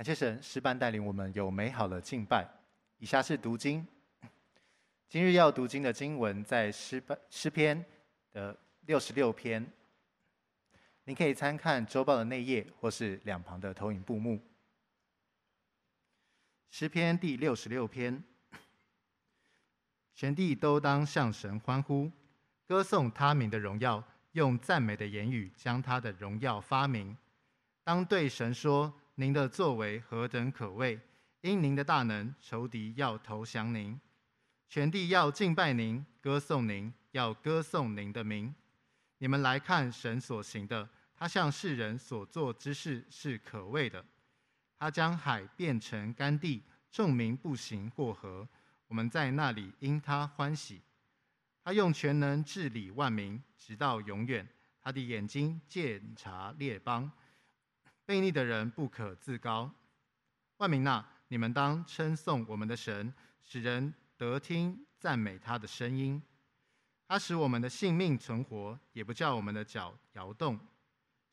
感谢神，诗班带领我们有美好的敬拜。以下是读经，今日要读经的经文在诗班诗篇的六十六篇。您可以参看周报的内页或是两旁的投影布幕。诗篇第六十六篇，全地都当向神欢呼，歌颂他名的荣耀，用赞美的言语将他的荣耀发明。当对神说。您的作为何等可畏！因您的大能，仇敌要投降您，全地要敬拜您，歌颂您，要歌颂您的名。你们来看神所行的，他向世人所做之事是可畏的。他将海变成干地，众民步行过河，我们在那里因他欢喜。他用全能治理万民，直到永远。他的眼睛鉴察列邦。悖逆的人不可自高，万民哪，你们当称颂我们的神，使人得听赞美他的声音。他使我们的性命存活，也不叫我们的脚摇动。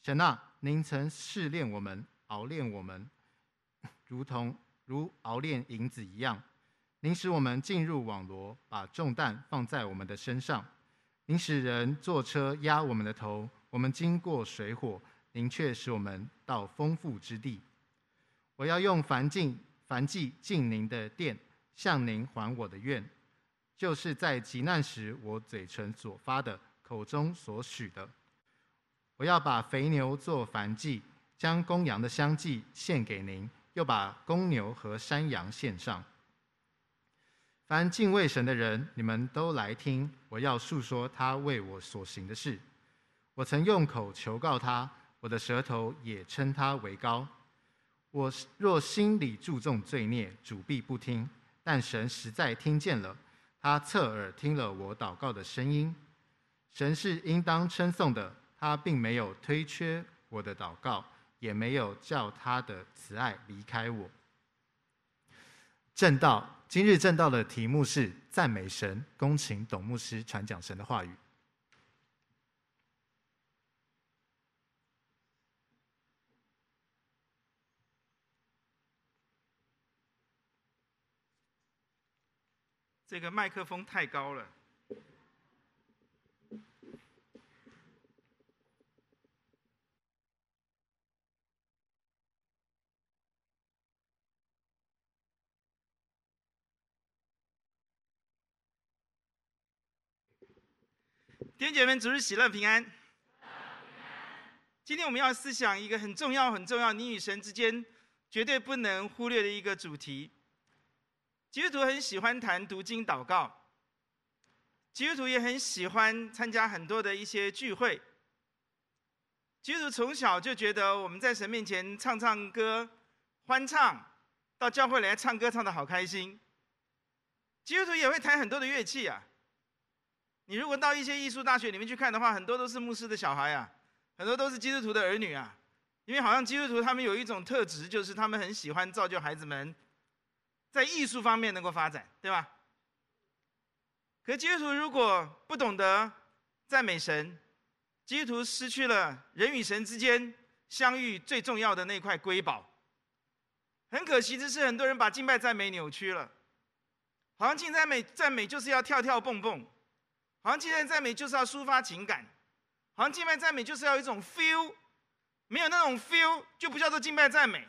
神啊，您曾试炼我们，熬炼我们，如同如熬炼银子一样。您使我们进入网罗，把重担放在我们的身上。您使人坐车压我们的头，我们经过水火。您却使我们到丰富之地。我要用燔祭燔祭进您的殿，向您还我的愿，就是在急难时我嘴唇所发的，口中所许的。我要把肥牛做燔祭，将公羊的香祭献给您，又把公牛和山羊献上。凡敬畏神的人，你们都来听，我要述说他为我所行的事。我曾用口求告他。我的舌头也称他为高。我若心里注重罪孽，主必不听。但神实在听见了，他侧耳听了我祷告的声音。神是应当称颂的，他并没有推却我的祷告，也没有叫他的慈爱离开我。正道，今日正道的题目是赞美神。恭请董牧师传讲神的话语。这个麦克风太高了。弟兄姐妹们，主日喜乐平安。今天我们要思想一个很重要、很重要，你与神之间绝对不能忽略的一个主题。基督徒很喜欢谈读经祷告，基督徒也很喜欢参加很多的一些聚会。基督徒从小就觉得我们在神面前唱唱歌、欢唱，到教会来唱歌唱得好开心。基督徒也会弹很多的乐器啊。你如果到一些艺术大学里面去看的话，很多都是牧师的小孩啊，很多都是基督徒的儿女啊。因为好像基督徒他们有一种特质，就是他们很喜欢造就孩子们。在艺术方面能够发展，对吧？可基督徒如果不懂得赞美神，基督徒失去了人与神之间相遇最重要的那块瑰宝。很可惜的是，很多人把敬拜赞美扭曲了，好像敬拜赞美赞美就是要跳跳蹦蹦，好像敬拜赞美就是要抒发情感，好像敬拜赞美就是要有一种 feel，没有那种 feel 就不叫做敬拜赞美。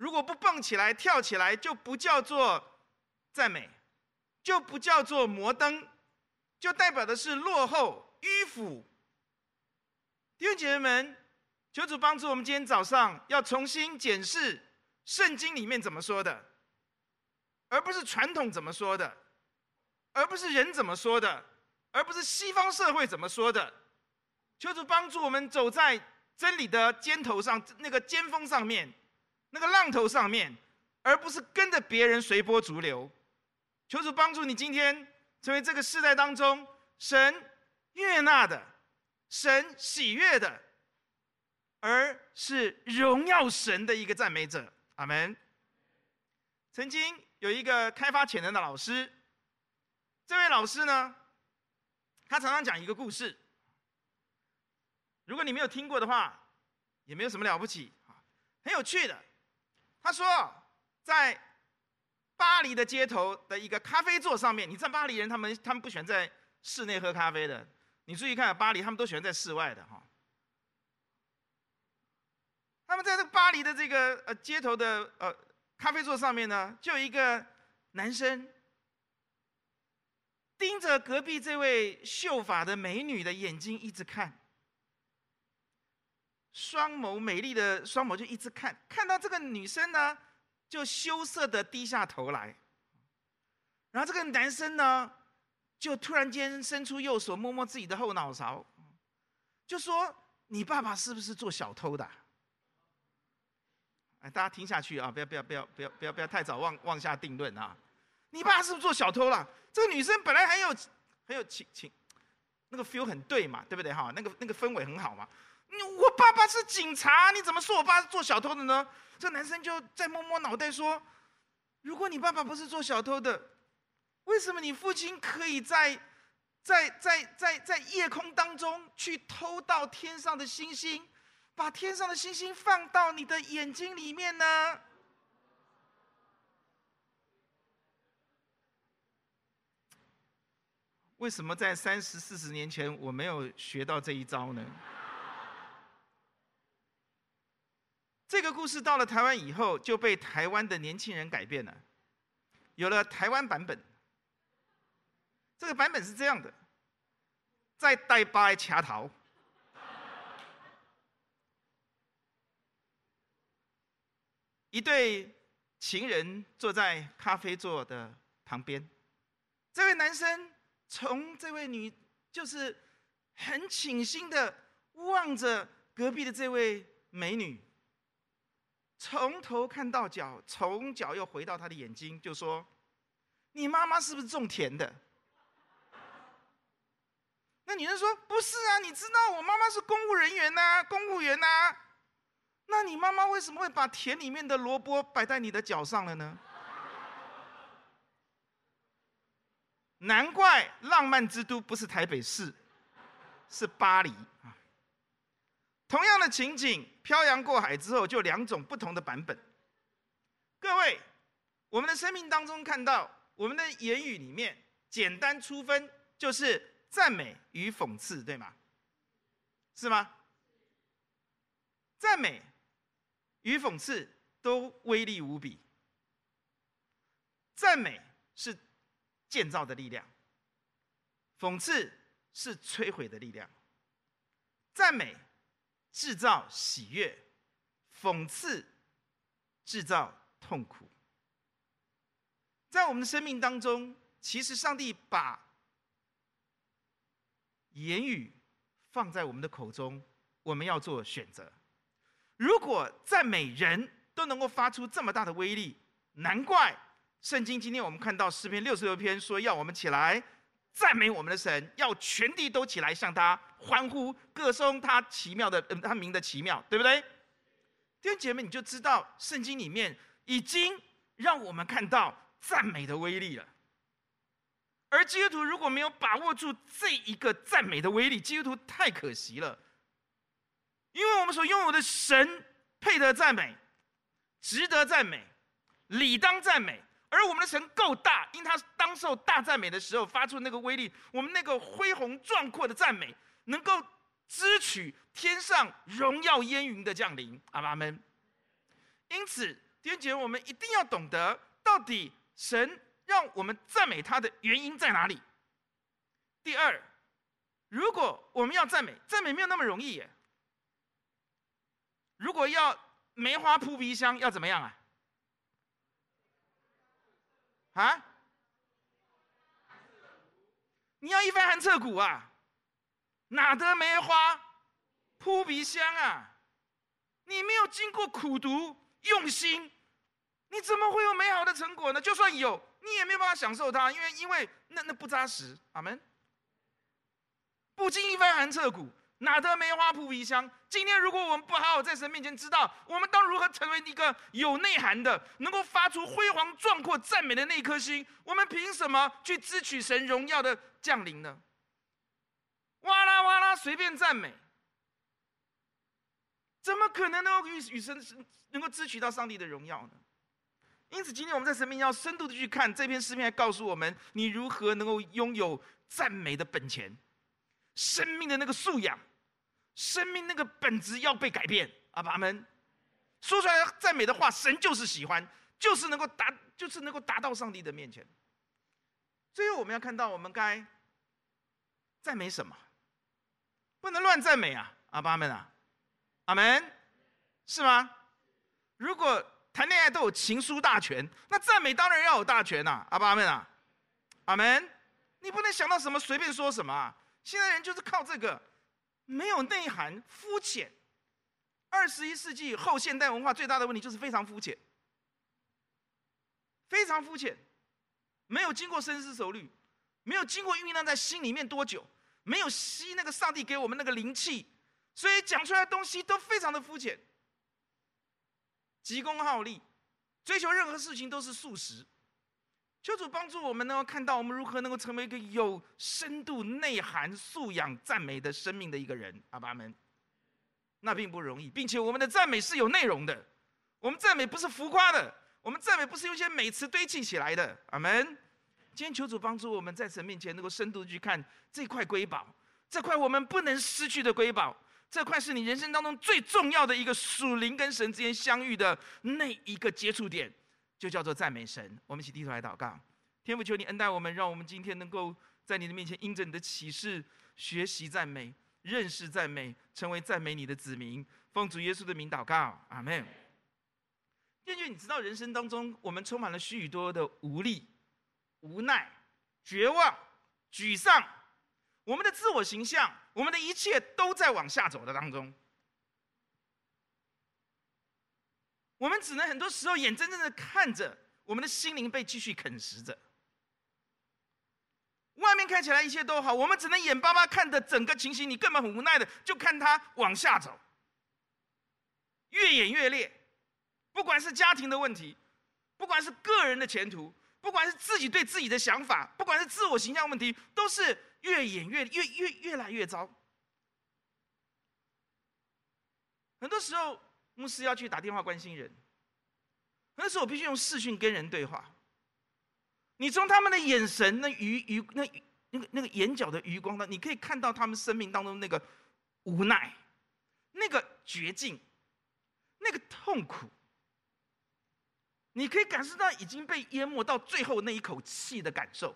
如果不蹦起来、跳起来，就不叫做赞美，就不叫做摩登，就代表的是落后、迂腐。弟兄姐妹们，求主帮助我们，今天早上要重新检视圣经里面怎么说的，而不是传统怎么说的，而不是人怎么说的，而不是西方社会怎么说的。求主帮助我们走在真理的尖头上，那个尖峰上面。那个浪头上面，而不是跟着别人随波逐流。求主帮助你，今天成为这个世代当中神悦纳的、神喜悦的，而是荣耀神的一个赞美者。阿门。曾经有一个开发潜能的老师，这位老师呢，他常常讲一个故事。如果你没有听过的话，也没有什么了不起，很有趣的。他说，在巴黎的街头的一个咖啡座上面，你知道巴黎人他们他们不喜欢在室内喝咖啡的，你注意看巴黎他们都喜欢在室外的哈。他们在这巴黎的这个呃街头的呃咖啡座上面呢，就有一个男生盯着隔壁这位秀发的美女的眼睛一直看。双眸美丽的双眸就一直看，看到这个女生呢，就羞涩的低下头来。然后这个男生呢，就突然间伸出右手摸摸自己的后脑勺，就说：“你爸爸是不是做小偷的？”哎，大家听下去啊，不要不要不要不要不要不要太早妄妄下定论啊！你爸是不是做小偷了？这个女生本来很有很有情情，那个 feel 很对嘛，对不对哈？那个那个氛围很好嘛。你我爸爸是警察，你怎么说我爸是做小偷的呢？这男生就在摸摸脑袋说：“如果你爸爸不是做小偷的，为什么你父亲可以在在在在在夜空当中去偷到天上的星星，把天上的星星放到你的眼睛里面呢？”为什么在三十四十年前我没有学到这一招呢？这个故事到了台湾以后，就被台湾的年轻人改变了，有了台湾版本。这个版本是这样的：在台北的车头，一对情人坐在咖啡座的旁边，这位男生从这位女，就是很倾心的望着隔壁的这位美女。从头看到脚，从脚又回到他的眼睛，就说：“你妈妈是不是种田的？”那女人说：“不是啊，你知道我妈妈是公务人员呐，公务员呐。那你妈妈为什么会把田里面的萝卜摆在你的脚上了呢？”难怪浪漫之都不是台北市，是巴黎。同样的情景，漂洋过海之后，就两种不同的版本。各位，我们的生命当中看到，我们的言语里面，简单粗分就是赞美与讽刺，对吗？是吗？赞美与讽刺都威力无比。赞美是建造的力量，讽刺是摧毁的力量。赞美。制造喜悦，讽刺制造痛苦。在我们的生命当中，其实上帝把言语放在我们的口中，我们要做选择。如果赞美人都能够发出这么大的威力，难怪圣经今天我们看到诗篇六十六篇说要我们起来。赞美我们的神，要全地都起来向他欢呼，歌颂他奇妙的，嗯，他名的奇妙，对不对？弟兄姐妹，你就知道圣经里面已经让我们看到赞美的威力了。而基督徒如果没有把握住这一个赞美的威力，基督徒太可惜了。因为我们所拥有的神配得赞美，值得赞美，理当赞美。而我们的神够大，因他当受大赞美的时候发出那个威力，我们那个恢宏壮阔的赞美，能够支取天上荣耀烟云的降临。阿们。因此，弟兄姐妹，我们一定要懂得，到底神让我们赞美他的原因在哪里。第二，如果我们要赞美，赞美没有那么容易耶。如果要梅花扑鼻香，要怎么样啊？啊！你要一番寒彻骨啊，哪得梅花扑鼻香啊？你没有经过苦读用心，你怎么会有美好的成果呢？就算有，你也没有办法享受它，因为因为那那不扎实。阿门。不经一番寒彻骨。哪得梅花扑鼻香？今天如果我们不好好在神面前知道，我们当如何成为一个有内涵的、能够发出辉煌壮阔赞美的那一颗心？我们凭什么去支取神荣耀的降临呢？哇啦哇啦，随便赞美，怎么可能能够与与神能够支取到上帝的荣耀呢？因此，今天我们在神面前要深度的去看这篇诗篇，来告诉我们你如何能够拥有赞美的本钱，生命的那个素养，生命那个本质要被改变。阿爸们，说出来赞美的话，神就是喜欢，就是能够达，就是能够达到上帝的面前。最后，我们要看到我们该赞美什么？不能乱赞美啊！阿爸们啊，阿门，是吗？如果谈恋爱都有情书大全，那赞美当然要有大全呐！阿爸们啊，阿门。你不能想到什么随便说什么啊！现在人就是靠这个，没有内涵，肤浅。二十一世纪后现代文化最大的问题就是非常肤浅，非常肤浅，没有经过深思熟虑，没有经过酝酿在心里面多久，没有吸那个上帝给我们那个灵气，所以讲出来的东西都非常的肤浅，急功好利，追求任何事情都是速食。求主帮助我们能够看到我们如何能够成为一个有深度、内涵、素养、赞美的生命的一个人。阿爸们。那并不容易，并且我们的赞美是有内容的。我们赞美不是浮夸的，我们赞美不是用一些美词堆砌起来的。阿门。今天求主帮助我们在神面前能够深度去看这块瑰宝，这块我们不能失去的瑰宝，这块是你人生当中最重要的一个属灵跟神之间相遇的那一个接触点，就叫做赞美神。我们一起低头来祷告，天父求你恩待我们，让我们今天能够在你的面前因着你的启示学习赞美。认识赞美，成为赞美你的子民，奉主耶稣的名祷告，阿门。弟兄，你知道人生当中我们充满了许许多多的无力、无奈、绝望、沮丧，我们的自我形象，我们的一切都在往下走的当中。我们只能很多时候眼睁睁的看着我们的心灵被继续啃食着。外面看起来一切都好，我们只能眼巴巴看着整个情形，你根本很无奈的就看它往下走，越演越烈。不管是家庭的问题，不管是个人的前途，不管是自己对自己的想法，不管是自我形象问题，都是越演越越越越来越糟。很多时候，牧师要去打电话关心人，那时候我必须用视讯跟人对话。你从他们的眼神、那余余、那那个那个眼角的余光呢，你可以看到他们生命当中那个无奈、那个绝境、那个痛苦。你可以感受到已经被淹没到最后那一口气的感受。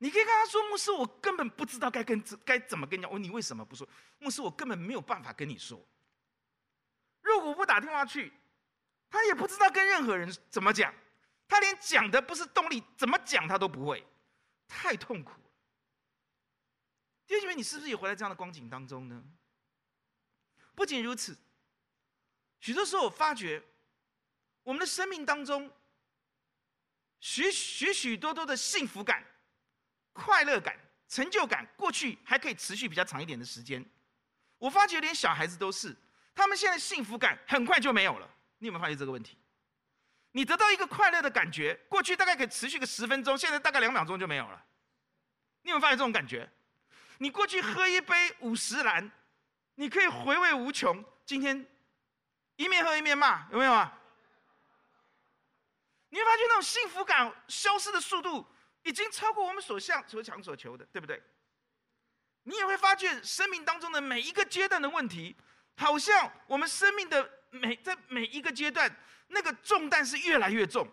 你可以跟他说：“牧师，我根本不知道该跟该怎么跟你讲。”我你为什么不说？牧师，我根本没有办法跟你说。如果不打电话去，他也不知道跟任何人怎么讲。他连讲的不是动力，怎么讲他都不会，太痛苦了。弟兄姐妹，你是不是也活在这样的光景当中呢？不仅如此，许多时候我发觉，我们的生命当中，许许许多多的幸福感、快乐感、成就感，过去还可以持续比较长一点的时间。我发觉连小孩子都是，他们现在幸福感很快就没有了。你有没有发现这个问题？你得到一个快乐的感觉，过去大概可以持续个十分钟，现在大概两秒钟就没有了。你有没有发现这种感觉？你过去喝一杯五十岚，你可以回味无穷。今天一面喝一面骂，有没有啊？你会发现那种幸福感消失的速度，已经超过我们所想、所想、所求的，对不对？你也会发现生命当中的每一个阶段的问题，好像我们生命的每在每一个阶段。那个重担是越来越重，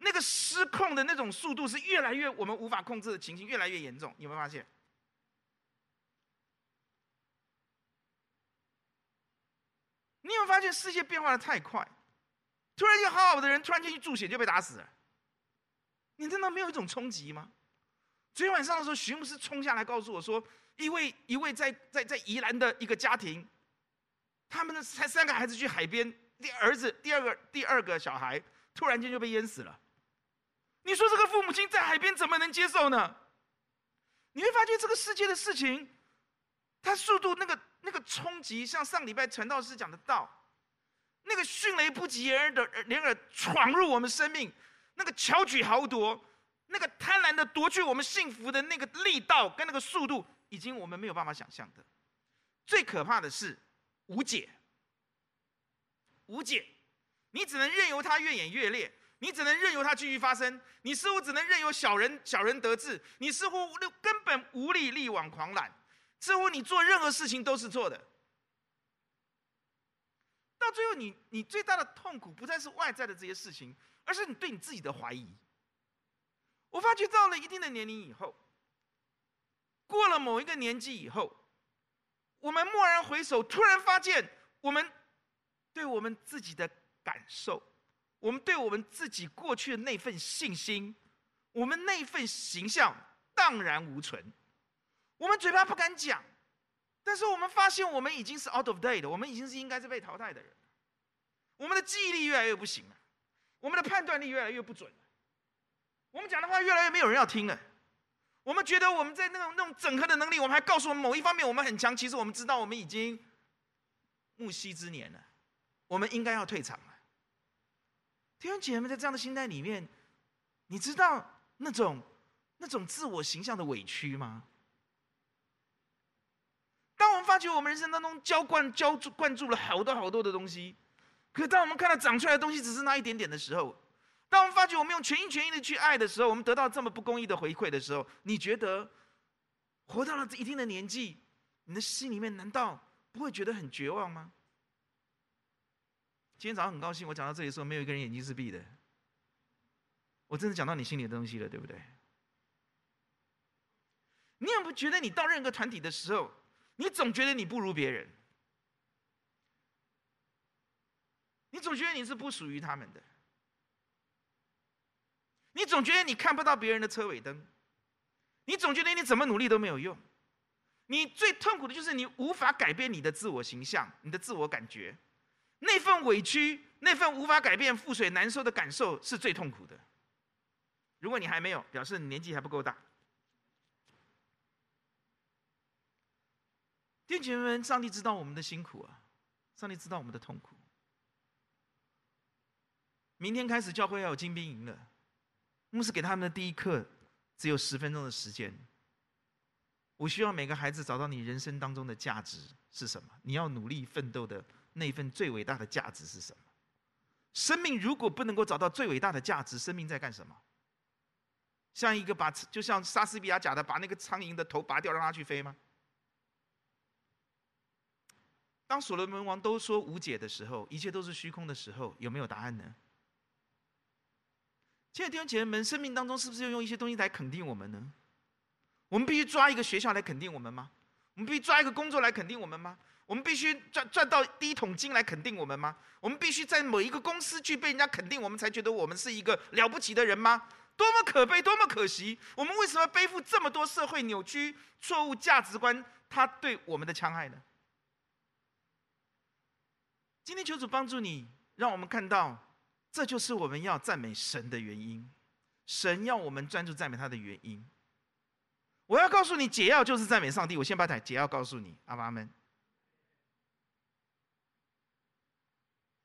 那个失控的那种速度是越来越我们无法控制的情形越来越严重，你有没有发现？你有没有发现世界变化的太快？突然间好好的人，突然间一注血就被打死了，你真的没有一种冲击吗？昨天晚上的时候，徐牧师冲下来告诉我说，一位一位在在在宜兰的一个家庭，他们的才三个孩子去海边。第儿子第二个第二个小孩突然间就被淹死了，你说这个父母亲在海边怎么能接受呢？你会发觉这个世界的事情，它速度那个那个冲击，像上礼拜传道师讲的道，那个迅雷不及掩耳的掩耳闯入我们生命，那个巧取豪夺，那个贪婪的夺去我们幸福的那个力道跟那个速度，已经我们没有办法想象的。最可怕的是。无解，无解，你只能任由它越演越烈，你只能任由它继续发生，你似乎只能任由小人小人得志，你似乎根本无力力挽狂澜，似乎你做任何事情都是错的。到最后你，你你最大的痛苦不再是外在的这些事情，而是你对你自己的怀疑。我发觉到了一定的年龄以后，过了某一个年纪以后，我们蓦然回首，突然发现，我们对我们自己的感受，我们对我们自己过去的那份信心，我们那份形象荡然无存。我们嘴巴不敢讲，但是我们发现，我们已经是 out of date 的，我们已经是应该是被淘汰的人。我们的记忆力越来越不行了，我们的判断力越来越不准了，我们讲的话越来越没有人要听了。我们觉得我们在那种那种整合的能力，我们还告诉我们某一方面我们很强，其实我们知道我们已经暮夕之年了，我们应该要退场了。弟兄姐妹们，在这样的心态里面，你知道那种那种自我形象的委屈吗？当我们发觉我们人生当中浇灌浇注灌注了好多好多的东西，可当我们看到长出来的东西只是那一点点的时候，当我们发觉我们用全心全意的去爱的时候，我们得到这么不公义的回馈的时候，你觉得活到了这一定的年纪，你的心里面难道不会觉得很绝望吗？今天早上很高兴，我讲到这里的时候，没有一个人眼睛是闭的。我真的讲到你心里的东西了，对不对？你有没有觉得你到任何团体的时候，你总觉得你不如别人，你总觉得你是不属于他们的。你总觉得你看不到别人的车尾灯，你总觉得你怎么努力都没有用，你最痛苦的就是你无法改变你的自我形象，你的自我感觉，那份委屈，那份无法改变覆水难收的感受是最痛苦的。如果你还没有，表示你年纪还不够大。弟兄姐妹们，上帝知道我们的辛苦啊，上帝知道我们的痛苦。明天开始教会要有精兵营了。牧师给他们的第一课只有十分钟的时间。我需要每个孩子找到你人生当中的价值是什么？你要努力奋斗的那份最伟大的价值是什么？生命如果不能够找到最伟大的价值，生命在干什么？像一个把，就像莎士比亚讲的，把那个苍蝇的头拔掉，让它去飞吗？当所罗门王都说无解的时候，一切都是虚空的时候，有没有答案呢？亲爱的弟兄姐妹们，生命当中是不是要用一些东西来肯定我们呢？我们必须抓一个学校来肯定我们吗？我们必须抓一个工作来肯定我们吗？我们必须赚赚到第一桶金来肯定我们吗？我们必须在某一个公司去被人家肯定，我们才觉得我们是一个了不起的人吗？多么可悲，多么可惜！我们为什么背负这么多社会扭曲、错误价值观？他对我们的戕害呢？今天求主帮助你，让我们看到。这就是我们要赞美神的原因，神要我们专注赞美他的原因。我要告诉你，解药就是赞美上帝。我先把解药告诉你，阿爸们。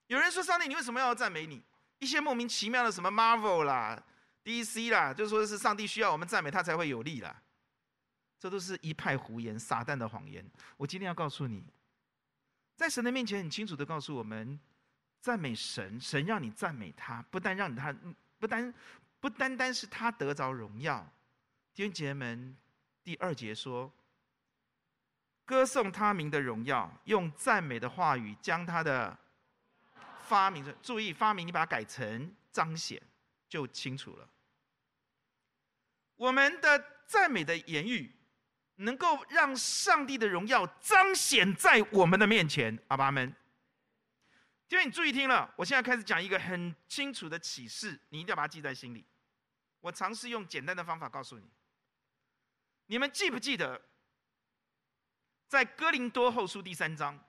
有人说：“上帝，你为什么要赞美你？”一些莫名其妙的什么 Marvel 啦、DC 啦，就说是上帝需要我们赞美他才会有力啦。这都是一派胡言，撒旦的谎言。我今天要告诉你，在神的面前，很清楚的告诉我们。赞美神，神让你赞美他，不但让他，不单不单单是他得着荣耀。弟兄姐妹们，第二节说，歌颂他名的荣耀，用赞美的话语将他的发明，注意发明，你把它改成彰显，就清楚了。我们的赞美的言语，能够让上帝的荣耀彰显在我们的面前，阿爸们。因为你注意听了，我现在开始讲一个很清楚的启示，你一定要把它记在心里。我尝试用简单的方法告诉你。你们记不记得，在哥林多后书第三章，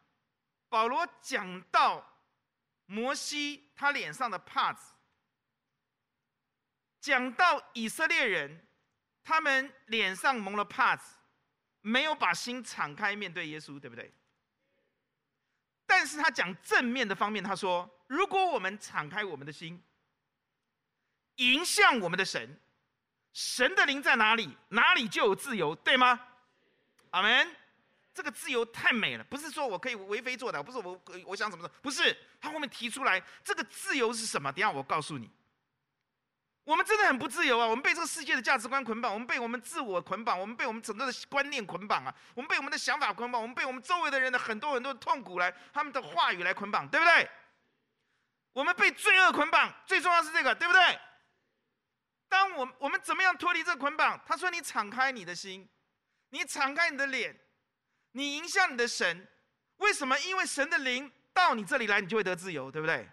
保罗讲到摩西他脸上的帕子，讲到以色列人他们脸上蒙了帕子，没有把心敞开面对耶稣，对不对？但是他讲正面的方面，他说：如果我们敞开我们的心，迎向我们的神，神的灵在哪里，哪里就有自由，对吗？阿门。这个自由太美了，不是说我可以为非作歹，不是我我想怎么做，不是。他后面提出来，这个自由是什么？等下我告诉你。我们真的很不自由啊！我们被这个世界的价值观捆绑，我们被我们自我捆绑，我们被我们整个的观念捆绑啊！我们被我们的想法捆绑，我们被我们周围的人的很多很多的痛苦来，他们的话语来捆绑，对不对？我们被罪恶捆绑，最重要是这个，对不对？当我我们怎么样脱离这个捆绑？他说：“你敞开你的心，你敞开你的脸，你迎向你的神。为什么？因为神的灵到你这里来，你就会得自由，对不对？”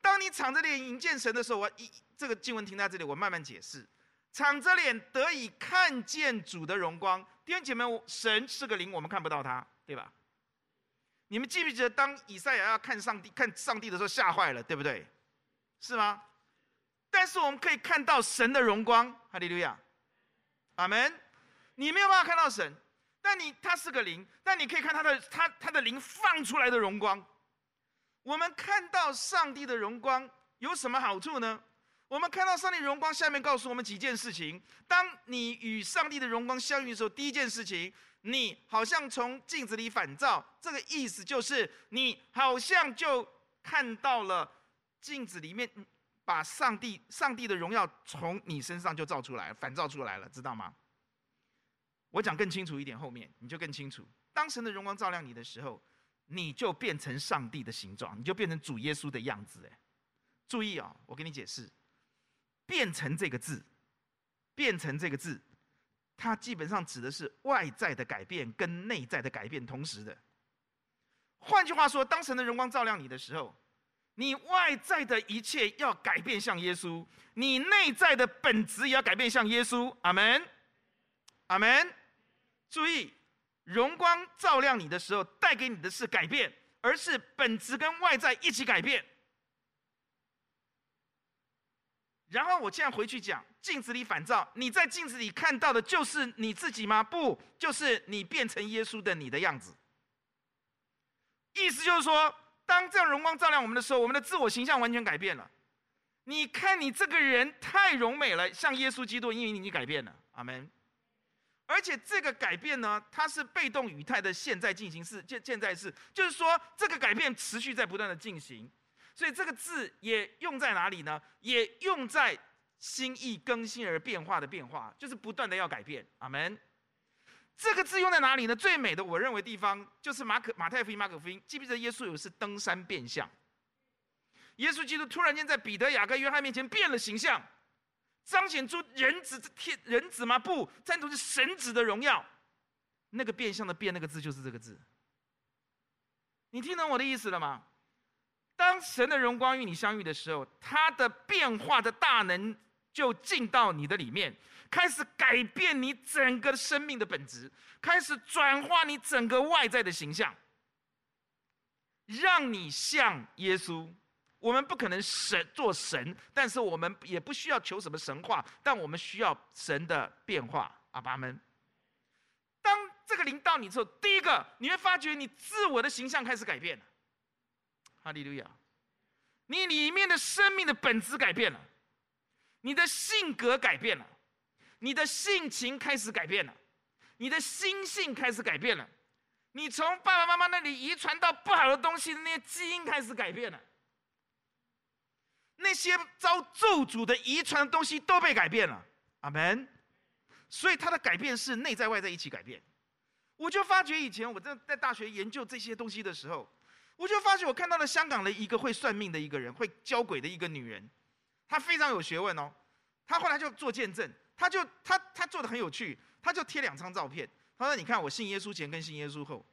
当你敞着脸迎见神的时候，我一这个经文停在这里，我慢慢解释。敞着脸得以看见主的荣光，弟兄姐妹，神是个灵，我们看不到他，对吧？你们记不记得，当以赛亚要看上帝、看上帝的时候，吓坏了，对不对？是吗？但是我们可以看到神的荣光，哈利路亚，阿门。你没有办法看到神，但你他是个灵，但你可以看他的他他的灵放出来的荣光。我们看到上帝的荣光有什么好处呢？我们看到上帝荣光，下面告诉我们几件事情。当你与上帝的荣光相遇的时候，第一件事情，你好像从镜子里反照。这个意思就是，你好像就看到了镜子里面，把上帝上帝的荣耀从你身上就照出来，反照出来了，知道吗？我讲更清楚一点，后面你就更清楚。当神的荣光照亮你的时候。你就变成上帝的形状，你就变成主耶稣的样子。哎，注意哦，我给你解释，变成这个字，变成这个字，它基本上指的是外在的改变跟内在的改变同时的。换句话说，当神的荣光照亮你的时候，你外在的一切要改变像耶稣，你内在的本质也要改变像耶稣。阿门，阿门。注意。荣光照亮你的时候，带给你的是改变，而是本质跟外在一起改变。然后我现在回去讲，镜子里反照，你在镜子里看到的就是你自己吗？不，就是你变成耶稣的你的样子。意思就是说，当这样荣光照亮我们的时候，我们的自我形象完全改变了。你看你这个人太荣美了，像耶稣基督，因为你改变了。阿门。而且这个改变呢，它是被动语态的现在进行式，现现在式，就是说这个改变持续在不断的进行，所以这个字也用在哪里呢？也用在心意更新而变化的变化，就是不断的要改变。阿门。这个字用在哪里呢？最美的我认为地方就是马可马太福音、马可福音，记不记得耶稣有一次登山变相？耶稣基督突然间在彼得、雅各、约翰面前变了形象。彰显出人子天人子吗？不，赞同是神子的荣耀。那个变相的变，那个字就是这个字。你听懂我的意思了吗？当神的荣光与你相遇的时候，他的变化的大能就进到你的里面，开始改变你整个生命的本质，开始转化你整个外在的形象，让你像耶稣。我们不可能神做神，但是我们也不需要求什么神话，但我们需要神的变化。阿爸们，当这个灵到你之后，第一个你会发觉你自我的形象开始改变了。哈利路亚！你里面的生命的本质改变了，你的性格改变了，你的性情开始改变了，你的心性开始改变了，你从爸爸妈妈那里遗传到不好的东西的那些基因开始改变了。那些遭咒诅的遗传的东西都被改变了，阿门。所以他的改变是内在外在一起改变。我就发觉以前我在在大学研究这些东西的时候，我就发觉我看到了香港的一个会算命的一个人，会交鬼的一个女人，她非常有学问哦。她后来就做见证，她就她她做的很有趣，她就贴两张照片。她说：“你看我信耶稣前跟信耶稣后，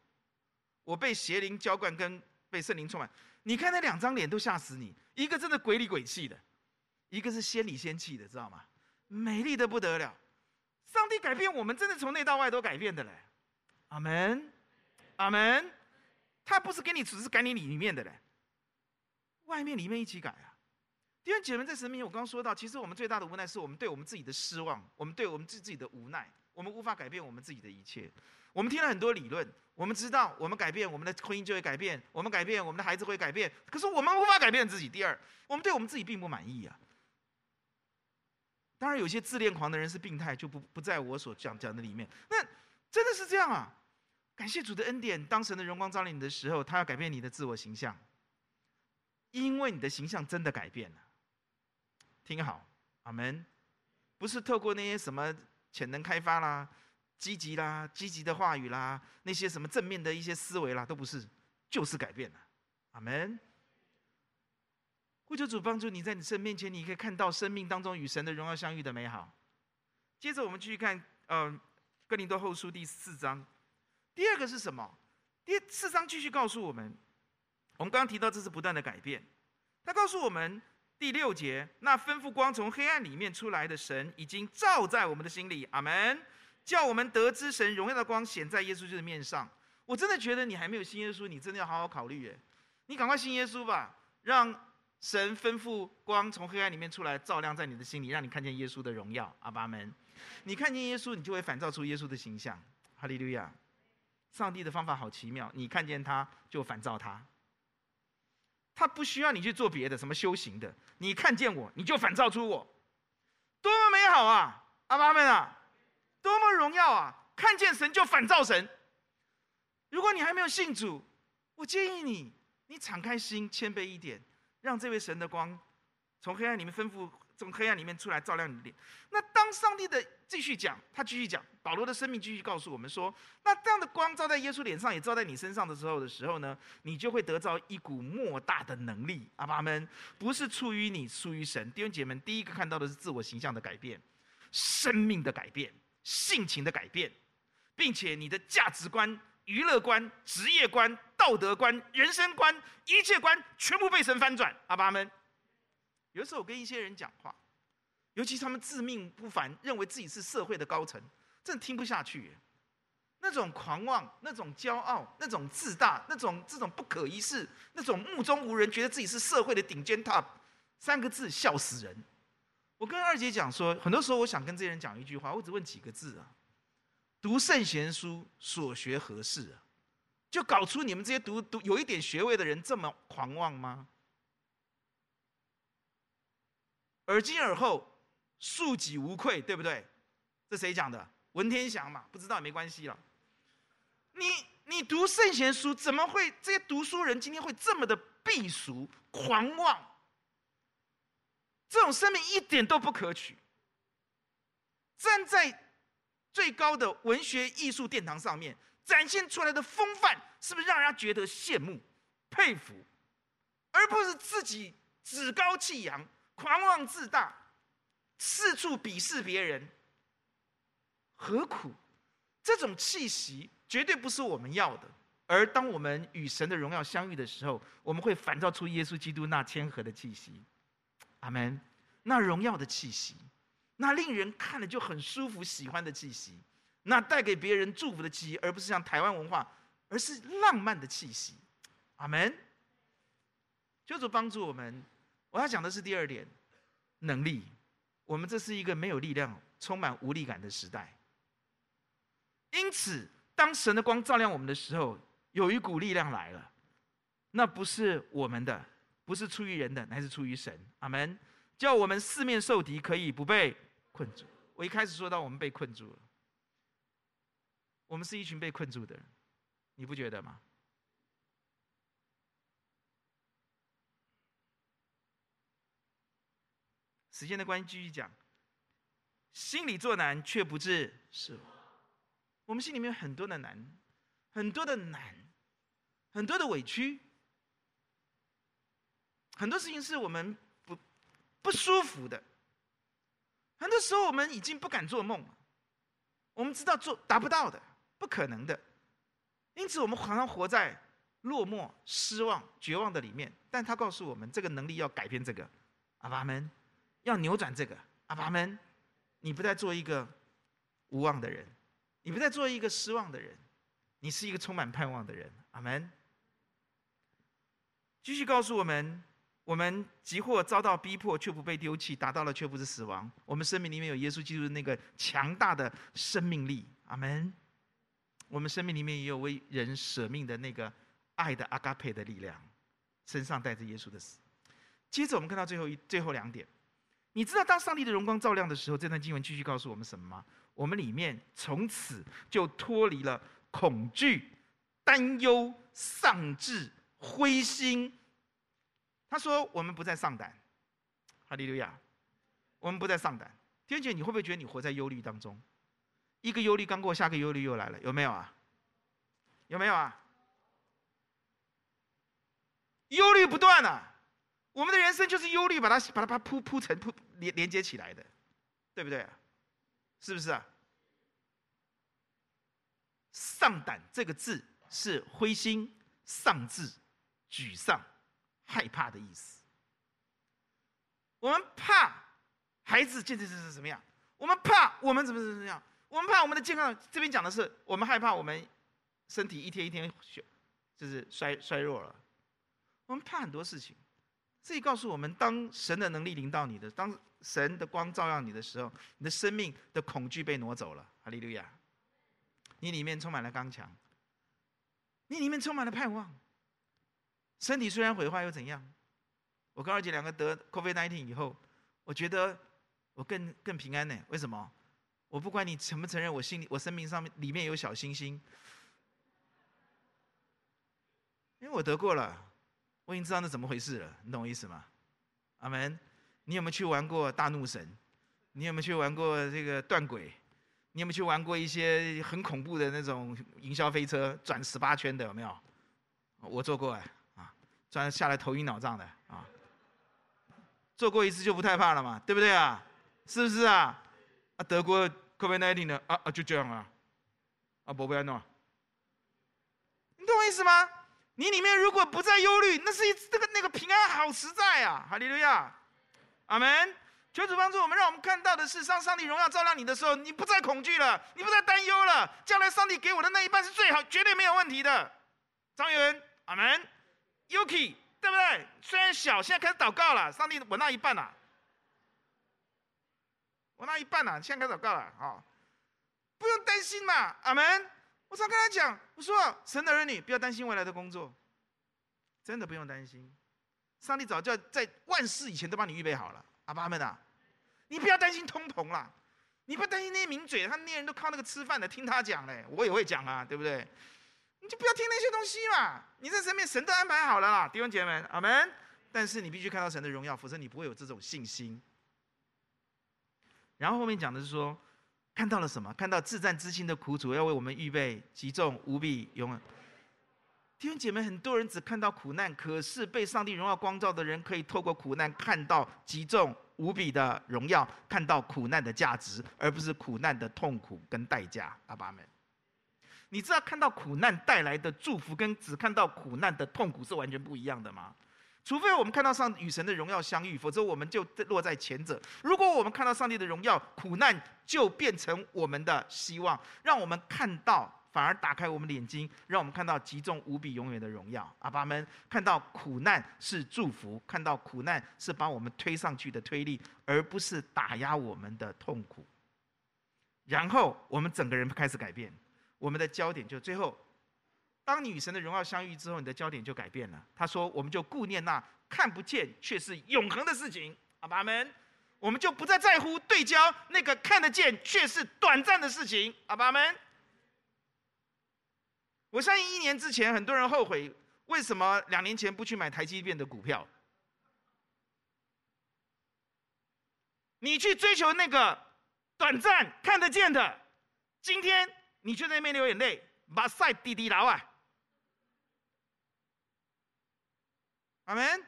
我被邪灵浇灌跟被圣灵充满。”你看那两张脸都吓死你，一个真的鬼里鬼气的，一个是仙里仙气的，知道吗？美丽的不得了。上帝改变我们，真的从内到外都改变的嘞。阿门，阿门。他不是给你只是改你里面的嘞，外面里面一起改啊。弟兄姐妹，在神面前，我刚刚说到，其实我们最大的无奈是我们对我们自己的失望，我们对我们自自己的无奈，我们无法改变我们自己的一切。我们听了很多理论，我们知道我们改变我们的婚姻就会改变，我们改变我们的孩子会改变，可是我们无法改变自己。第二，我们对我们自己并不满意啊。当然，有些自恋狂的人是病态，就不不在我所讲讲的里面。那真的是这样啊？感谢主的恩典。当神的荣光照临你的时候，他要改变你的自我形象，因为你的形象真的改变了。听好，阿门。不是透过那些什么潜能开发啦、积极啦、积极的话语啦、那些什么正面的一些思维啦，都不是，就是改变了。阿门。呼求主帮助你在你神面前，你可以看到生命当中与神的荣耀相遇的美好。接着我们继续看，呃，哥林多后书第四章。第二个是什么？第四章继续告诉我们，我们刚刚提到这是不断的改变。他告诉我们第六节，那吩咐光从黑暗里面出来的神，已经照在我们的心里。阿门。叫我们得知神荣耀的光显在耶稣基督的面上。我真的觉得你还没有信耶稣，你真的要好好考虑耶。你赶快信耶稣吧，让神吩咐光从黑暗里面出来，照亮在你的心里，让你看见耶稣的荣耀。阿爸们，你看见耶稣，你就会反照出耶稣的形象。哈利路亚。上帝的方法好奇妙，你看见他就反照他，他不需要你去做别的什么修行的，你看见我你就反照出我，多么美好啊！阿爸们啊，多么荣耀啊！看见神就反照神。如果你还没有信主，我建议你，你敞开心，谦卑一点，让这位神的光从黑暗里面吩咐。从黑暗里面出来照亮你的脸。那当上帝的继续讲，他继续讲，保罗的生命继续告诉我们说，那这样的光照在耶稣脸上，也照在你身上的时候的时候呢，你就会得到一股莫大的能力。阿爸们，不是出于你，出于神。弟兄姐妹们，第一个看到的是自我形象的改变，生命的改变，性情的改变，并且你的价值观、娱乐观、职业观、道德观、人生观、一切观，全部被神翻转。阿爸们。有时候我跟一些人讲话，尤其他们自命不凡，认为自己是社会的高层，真的听不下去。那种狂妄、那种骄傲、那种自大、那种这种不可一世、那种目中无人，觉得自己是社会的顶尖 top，三个字笑死人。我跟二姐讲说，很多时候我想跟这些人讲一句话，我只问几个字啊：读圣贤书，所学何事啊？就搞出你们这些读读有一点学位的人这么狂妄吗？耳今耳后，庶己无愧，对不对？这谁讲的？文天祥嘛，不知道也没关系了。你你读圣贤书，怎么会这些读书人今天会这么的避俗、狂妄？这种生命一点都不可取。站在最高的文学艺术殿堂上面，展现出来的风范，是不是让人家觉得羡慕、佩服，而不是自己趾高气扬？狂妄自大，四处鄙视别人，何苦？这种气息绝对不是我们要的。而当我们与神的荣耀相遇的时候，我们会反照出耶稣基督那谦和的气息。阿门。那荣耀的气息，那令人看了就很舒服、喜欢的气息，那带给别人祝福的气息，而不是像台湾文化，而是浪漫的气息。阿门。求主帮助我们。我要讲的是第二点，能力。我们这是一个没有力量、充满无力感的时代。因此，当神的光照亮我们的时候，有一股力量来了。那不是我们的，不是出于人的，乃是出于神。阿门。叫我们四面受敌，可以不被困住。我一开始说到我们被困住了，我们是一群被困住的人，你不觉得吗？时间的关系，继续讲。心里作难，却不致失望。我们心里面有很多的难，很多的难，很多的委屈，很多事情是我们不不舒服的。很多时候，我们已经不敢做梦了。我们知道做达不到的，不可能的。因此，我们常常活在落寞、失望、绝望的里面。但他告诉我们，这个能力要改变这个。阿爸们。要扭转这个，阿爸们，你不再做一个无望的人，你不再做一个失望的人，你是一个充满盼望的人，阿门。继续告诉我们，我们即或遭到逼迫，却不被丢弃；达到了，却不是死亡。我们生命里面有耶稣基督的那个强大的生命力，阿门。我们生命里面也有为人舍命的那个爱的阿嘎佩的力量，身上带着耶稣的死。接着，我们看到最后一最后两点。你知道当上帝的荣光照亮的时候，这段经文继续告诉我们什么吗？我们里面从此就脱离了恐惧、担忧、丧志、灰心。他说：“我们不再丧胆，哈利路亚！我们不再丧胆。”天姐，你会不会觉得你活在忧虑当中？一个忧虑刚过，下个忧虑又来了，有没有啊？有没有啊？忧虑不断啊！我们的人生就是忧虑，把它把它把它铺铺成铺连连接起来的，对不对？是不是啊？丧胆这个字是灰心、丧志、沮丧、害怕的意思。我们怕孩子渐渐是是怎么样？我们怕我们怎么怎么样？我们怕我们的健康。这边讲的是我们害怕我们身体一天一天就是衰衰弱了。我们怕很多事情。这里告诉我们，当神的能力临到你的，当神的光照耀你的时候，你的生命的恐惧被挪走了。哈利路亚！你里面充满了刚强，你里面充满了盼望。身体虽然毁坏又怎样？我跟二姐两个得 COVID-19 以后，我觉得我更更平安呢。为什么？我不管你承不承认，我心里我生命上面里面有小星星，因为我得过了。我已经知道那怎么回事了，你懂我意思吗？阿门。你有没有去玩过大怒神？你有没有去玩过这个断轨？你有没有去玩过一些很恐怖的那种营销飞车，转十八圈的？有没有？我做过哎，啊，转下来头晕脑胀的啊。做过一次就不太怕了嘛，对不对啊？是不是啊？啊，德国 COVID-19 的啊啊，就这样啊，啊，不要弄。你懂我意思吗？你里面如果不再忧虑，那是一这个那个平安好实在啊！哈利路亚，阿门。求主帮助我们，让我们看到的是，当上帝荣耀照亮你的时候，你不再恐惧了，你不再担忧了。将来上帝给我的那一半是最好，绝对没有问题的。张元，阿门。Yuki，对不对？虽然小，现在开始祷告了。上帝，我那一半了，我那一半了，现在开始祷告了啊！不用担心嘛，阿门。我常跟他讲，我说神的儿女不要担心未来的工作，真的不用担心，上帝早就在万事以前都帮你预备好了。阿爸们啊，你不要担心通膨啦，你不要担心那些名嘴，他那些人都靠那个吃饭的，听他讲嘞，我也会讲啊，对不对？你就不要听那些东西嘛，你在身边神都安排好了啦，弟兄姐妹们，阿门。但是你必须看到神的荣耀，否则你不会有这种信心。然后后面讲的是说。看到了什么？看到至战之心的苦楚，要为我们预备极重无比永远。弟兄姐妹，很多人只看到苦难，可是被上帝荣耀光照的人，可以透过苦难看到极重无比的荣耀，看到苦难的价值，而不是苦难的痛苦跟代价。阿爸们，你知道看到苦难带来的祝福，跟只看到苦难的痛苦是完全不一样的吗？除非我们看到上与神的荣耀相遇，否则我们就落在前者。如果我们看到上帝的荣耀，苦难就变成我们的希望，让我们看到，反而打开我们眼睛，让我们看到极重无比永远的荣耀。阿爸们，看到苦难是祝福，看到苦难是把我们推上去的推力，而不是打压我们的痛苦。然后我们整个人开始改变，我们的焦点就最后。当你与神的荣耀相遇之后，你的焦点就改变了。他说：“我们就顾念那看不见却是永恒的事情。”阿爸们，我们就不再在乎对焦那个看得见却是短暂的事情。阿爸们，我相信一年之前很多人后悔，为什么两年前不去买台积电的股票？你去追求那个短暂看得见的，今天你就在那边流眼泪，把赛滴滴牢啊！阿门，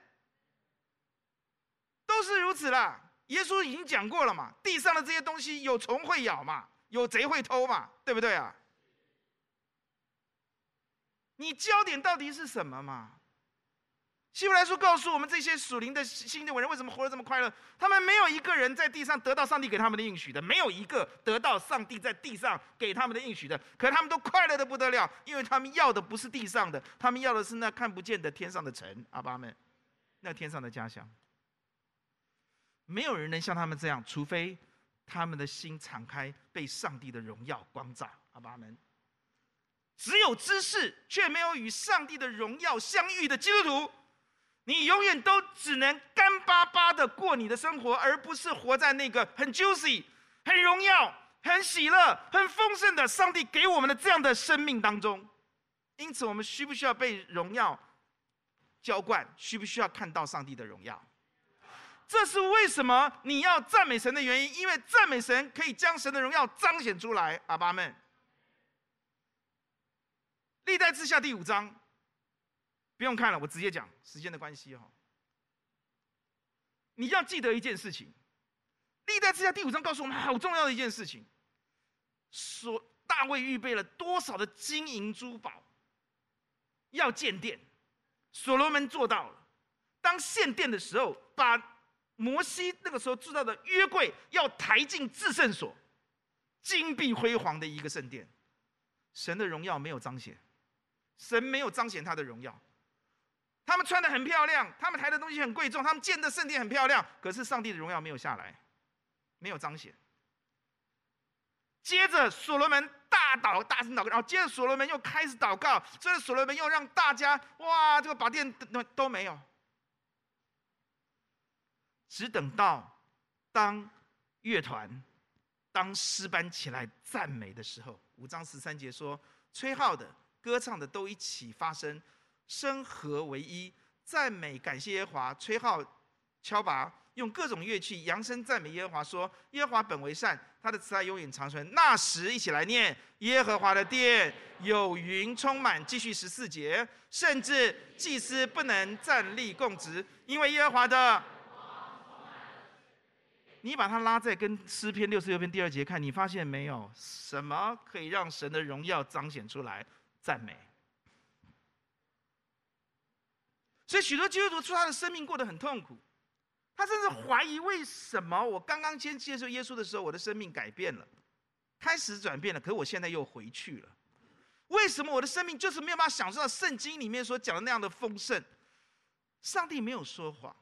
都是如此啦。耶稣已经讲过了嘛，地上的这些东西有虫会咬嘛，有贼会偷嘛，对不对啊？你焦点到底是什么嘛？希伯来书告诉我们，这些属灵的新的伟人为什么活得这么快乐？他们没有一个人在地上得到上帝给他们的应许的，没有一个得到上帝在地上给他们的应许的。可他们都快乐的不得了，因为他们要的不是地上的，他们要的是那看不见的天上的城。阿爸们，那天上的家乡，没有人能像他们这样，除非他们的心敞开，被上帝的荣耀光照。阿爸们，只有知识却没有与上帝的荣耀相遇的基督徒。你永远都只能干巴巴的过你的生活，而不是活在那个很 juicy、很荣耀、很喜乐、很丰盛的上帝给我们的这样的生命当中。因此，我们需不需要被荣耀浇灌？需不需要看到上帝的荣耀？这是为什么你要赞美神的原因，因为赞美神可以将神的荣耀彰显出来。阿爸们，历代志下第五章，不用看了，我直接讲，时间的关系哈。你要记得一件事情，历代志下第五章告诉我们好重要的一件事情：说大卫预备了多少的金银珠宝，要建殿，所罗门做到了。当献殿的时候，把摩西那个时候制造的约柜要抬进至圣所，金碧辉煌的一个圣殿，神的荣耀没有彰显，神没有彰显他的荣耀。他们穿得很漂亮，他们抬的东西很贵重，他们建的圣殿很漂亮，可是上帝的荣耀没有下来，没有彰显。接着所罗门大祷大声祷告，然后接着所罗门又开始祷告，接着所罗门又让大家哇，这个把殿都都没有。只等到当乐团、当诗班起来赞美的时候，五章十三节说：“吹号的、歌唱的都一起发声，声和为一，赞美感谢耶和华，吹号、敲拔，用各种乐器扬声赞美耶和华，说：耶和华本为善，他的慈爱永远长存。那时一起来念耶和华的殿有云充满。继续十四节，甚至祭司不能站立供职，因为耶和华的。”你把它拉在跟诗篇六十六篇第二节看，你发现没有什么可以让神的荣耀彰显出来？赞美。所以许多基督徒说他的生命过得很痛苦，他甚至怀疑为什么我刚刚先接受耶稣的时候，我的生命改变了，开始转变了，可我现在又回去了。为什么我的生命就是没有办法享受到圣经里面所讲的那样的丰盛？上帝没有说谎，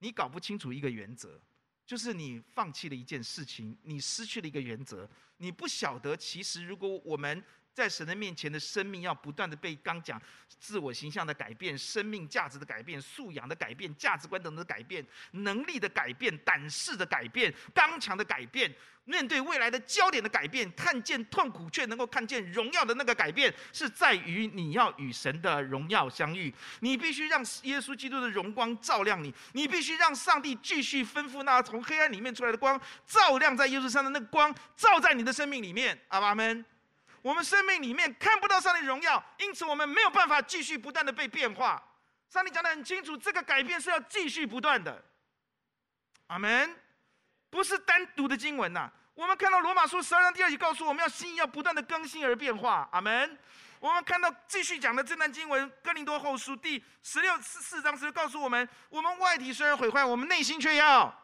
你搞不清楚一个原则。就是你放弃了一件事情，你失去了一个原则，你不晓得，其实如果我们在神的面前的生命要不断的被刚讲自我形象的改变、生命价值的改变、素养的改变、价值观等等的改变、能力的改变、胆识的改变、刚强的改变。面对未来的焦点的改变，看见痛苦却能够看见荣耀的那个改变，是在于你要与神的荣耀相遇。你必须让耶稣基督的荣光照亮你，你必须让上帝继续吩咐那从黑暗里面出来的光，照亮在耶稣上的那个光，照在你的生命里面。阿们。我们生命里面看不到上帝的荣耀，因此我们没有办法继续不断的被变化。上帝讲得很清楚，这个改变是要继续不断的。阿门。不是单独的经文呐，我们看到罗马书十二章第二节告诉我们要心意要不断的更新而变化，阿门。我们看到继续讲的这段经文哥林多后书第十六四四章是告诉我们，我们外体虽然毁坏，我们内心却要。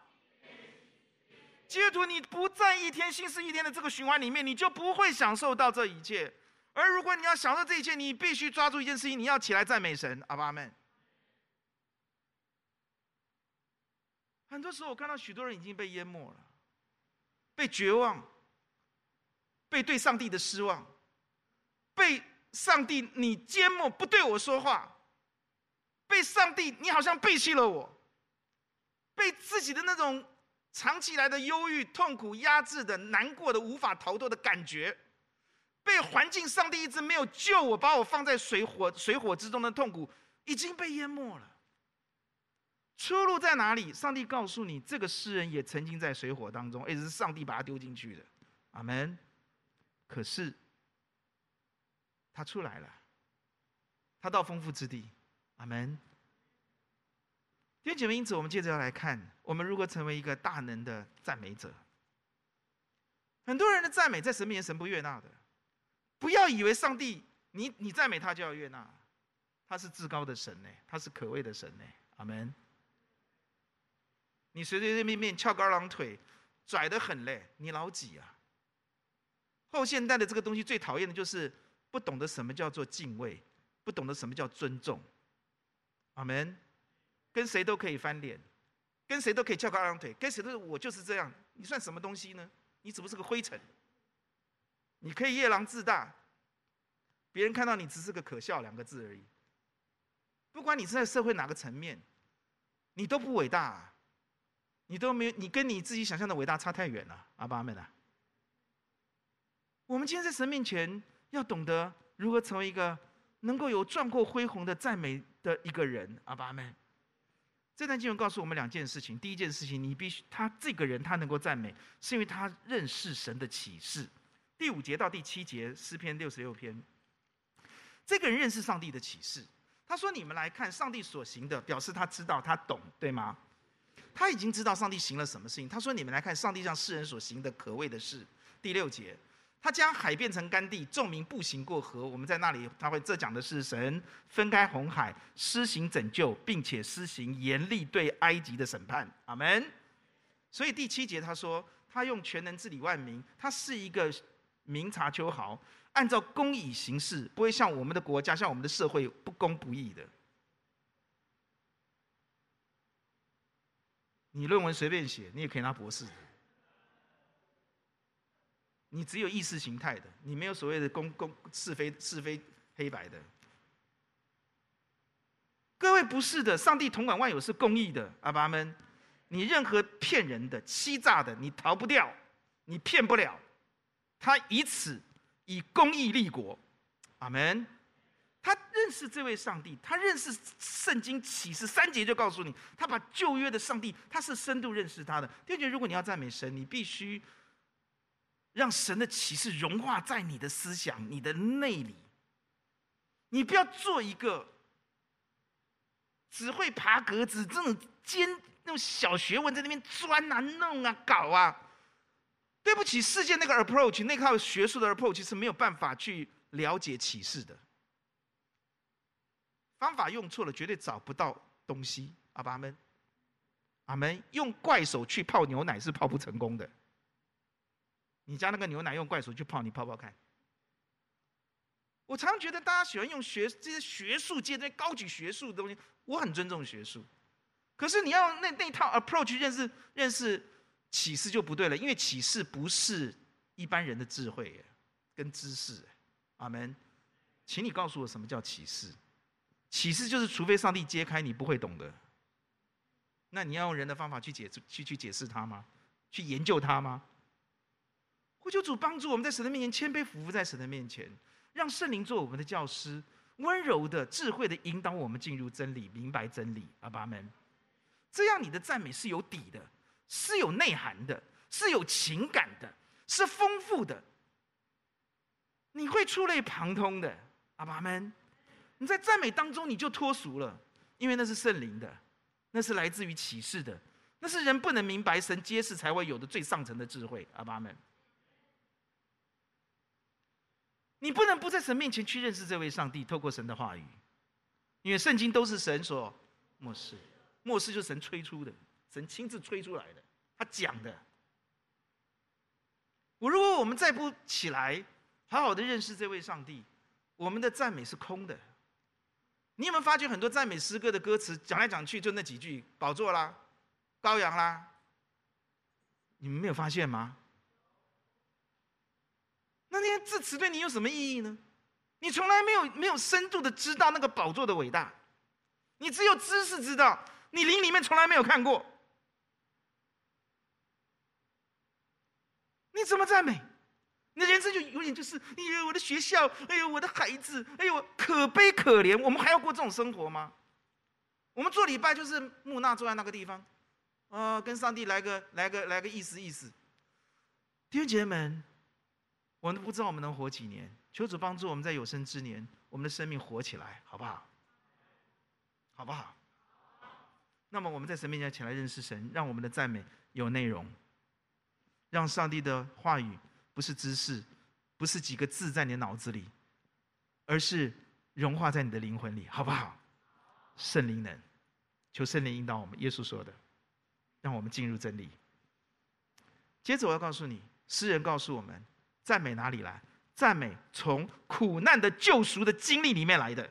基督徒，你不在一天新事一天的这个循环里面，你就不会享受到这一切。而如果你要享受这一切，你必须抓住一件事情，你要起来赞美神，阿们。很多时候，我看到许多人已经被淹没了，被绝望，被对上帝的失望，被上帝你缄默不对我说话，被上帝你好像背弃了我，被自己的那种长期来的忧郁、痛苦压制的、难过的、无法逃脱的感觉，被环境上帝一直没有救我，把我放在水火水火之中的痛苦，已经被淹没了。出路在哪里？上帝告诉你，这个诗人也曾经在水火当中，一直是上帝把他丢进去的。阿门。可是他出来了，他到丰富之地。阿门。弟兄姐妹，因此我们接着要来看，我们如何成为一个大能的赞美者。很多人的赞美在神面前神不悦纳的，不要以为上帝你你赞美他就要悦纳，他是至高的神呢，他是可畏的神呢。阿门。你随随便便翘个二郎腿，拽得很嘞，你老几啊？后现代的这个东西最讨厌的就是不懂得什么叫做敬畏，不懂得什么叫尊重。阿门。跟谁都可以翻脸，跟谁都可以翘个二郎腿，跟谁都是我就是这样。你算什么东西呢？你只不过是个灰尘。你可以夜郎自大，别人看到你只是个可笑两个字而已。不管你是在社会哪个层面，你都不伟大啊。你都没有，你跟你自己想象的伟大差太远了，阿爸们啊！我们今天在神面前要懂得如何成为一个能够有壮阔恢宏的赞美的一个人。阿爸们，这段经文告诉我们两件事情：第一件事情，你必须他这个人他能够赞美，是因为他认识神的启示。第五节到第七节，诗篇六十六篇，这个人认识上帝的启示。他说：“你们来看上帝所行的，表示他知道，他懂，对吗？他已经知道上帝行了什么事情。他说：‘你们来看上帝向世人所行的可畏的事。’第六节，他将海变成干地，众民步行过河。我们在那里，他会这讲的是神分开红海，施行拯救，并且施行严厉对埃及的审判。阿门。所以第七节他说，他用全能治理万民，他是一个明察秋毫。”按照公义行事，不会像我们的国家、像我们的社会不公不义的。你论文随便写，你也可以拿博士。你只有意识形态的，你没有所谓的公公是非是非黑白的。各位不是的，上帝统管万有是公义的，阿爸们，你任何骗人的、欺诈的，你逃不掉，你骗不了，他以此。以公义立国，阿门。他认识这位上帝，他认识圣经启示三节就告诉你，他把旧约的上帝，他是深度认识他的。第二，如果你要赞美神，你必须让神的启示融化在你的思想、你的内里。你不要做一个只会爬格子、这种尖那种小学问在那边钻啊、弄啊、搞啊。对不起，世界那个 approach，那套学术的 approach 是没有办法去了解启示的。方法用错了，绝对找不到东西。阿爸们，阿门。用怪手去泡牛奶是泡不成功的。你家那个牛奶用怪手去泡，你泡泡看。我常常觉得大家喜欢用学这些学术界那高举学术的东西，我很尊重学术。可是你要那那套 approach 认识认识。启示就不对了，因为启示不是一般人的智慧，跟知识。阿门。请你告诉我什么叫启示？启示就是除非上帝揭开，你不会懂的。那你要用人的方法去解去去解释它吗？去研究它吗？求主帮助我们在神的面前谦卑服伏在神的面前，让圣灵做我们的教师，温柔的、智慧的引导我们进入真理，明白真理。阿爸们，这样你的赞美是有底的。是有内涵的，是有情感的，是丰富的。你会触类旁通的，阿爸们，你在赞美当中你就脱俗了，因为那是圣灵的，那是来自于启示的，那是人不能明白神揭示才会有的最上层的智慧，阿爸们。你不能不在神面前去认识这位上帝，透过神的话语，因为圣经都是神所默示，默示就是神吹出的。神亲自吹出来的，他讲的。我如果我们再不起来，好好的认识这位上帝，我们的赞美是空的。你有没有发觉很多赞美诗歌的歌词讲来讲去就那几句：宝座啦，羔羊啦。你们没有发现吗？那那些字词对你有什么意义呢？你从来没有没有深度的知道那个宝座的伟大，你只有知识知道，你灵里面从来没有看过。你怎么赞美？你的人生就有点就是，哎呦，我的学校，哎呦，我的孩子，哎呦，可悲可怜。我们还要过这种生活吗？我们做礼拜就是木讷坐在那个地方，啊、呃，跟上帝来个来个来个意思意思。弟兄姐妹们，我们都不知道我们能活几年，求主帮助我们在有生之年，我们的生命活起来，好不好？好不好？那么我们在神面前起来认识神，让我们的赞美有内容。让上帝的话语不是知识，不是几个字在你的脑子里，而是融化在你的灵魂里，好不好？圣灵能，求圣灵引导我们。耶稣说的，让我们进入真理。接着我要告诉你，诗人告诉我们，赞美哪里来？赞美从苦难的救赎的经历里面来的。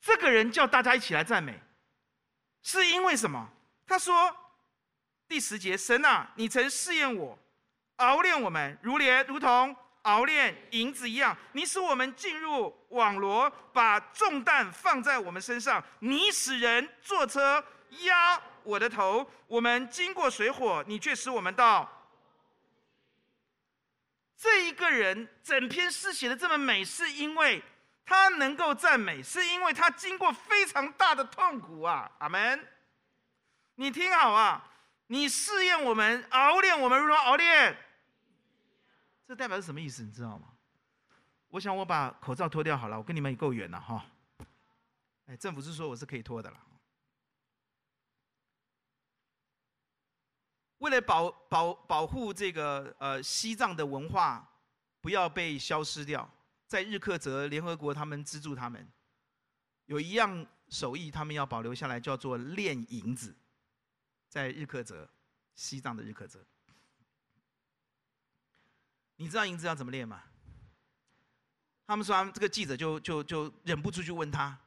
这个人叫大家一起来赞美，是因为什么？他说。第十节，神啊，你曾试验我，熬炼我们，如莲如同熬炼银子一样。你使我们进入网罗，把重担放在我们身上。你使人坐车压我的头。我们经过水火，你却使我们到。这一个人整篇诗写的这么美，是因为他能够赞美，是因为他经过非常大的痛苦啊！阿门。你听好啊，你试验我们，熬炼我们，如同熬炼。这代表是什么意思？你知道吗？我想我把口罩脱掉好了，我跟你们也够远了哈。哎，政府是说我是可以脱的了。为了保保保护这个呃西藏的文化不要被消失掉，在日喀则，联合国他们资助他们，有一样手艺他们要保留下来，叫做炼银子，在日喀则，西藏的日喀则。你知道银子要怎么炼吗？他们说，这个记者就就就忍不住去问他，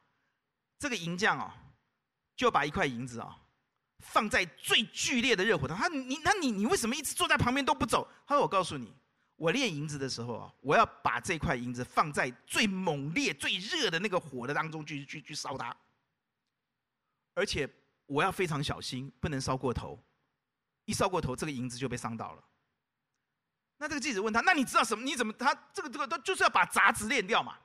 这个银匠哦，就把一块银子啊。放在最剧烈的热火上，他你那你你为什么一直坐在旁边都不走？他说：“我告诉你，我炼银子的时候啊，我要把这块银子放在最猛烈、最热的那个火的当中去去去烧它，而且我要非常小心，不能烧过头。一烧过头，这个银子就被伤到了。”那这个记者问他：“那你知道什么？你怎么他这个这个都就是要把杂质炼掉嘛？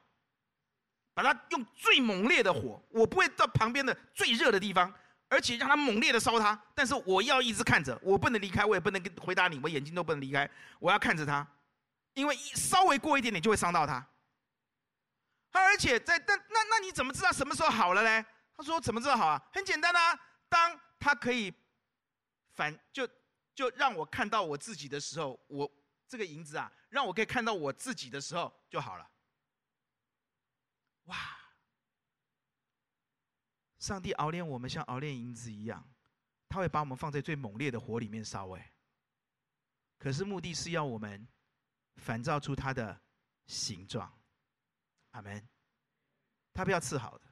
把它用最猛烈的火，我不会到旁边的最热的地方。”而且让他猛烈的烧他，但是我要一直看着，我不能离开，我也不能跟回答你，我眼睛都不能离开，我要看着他，因为稍微过一点点就会伤到他。他而且在那那那你怎么知道什么时候好了嘞？他说怎么知道好啊？很简单啊，当他可以反就就让我看到我自己的时候，我这个银子啊，让我可以看到我自己的时候就好了。哇！上帝熬炼我们，像熬炼银子一样，他会把我们放在最猛烈的火里面烧。哎，可是目的是要我们反照出他的形状。阿门。他不要刺好的。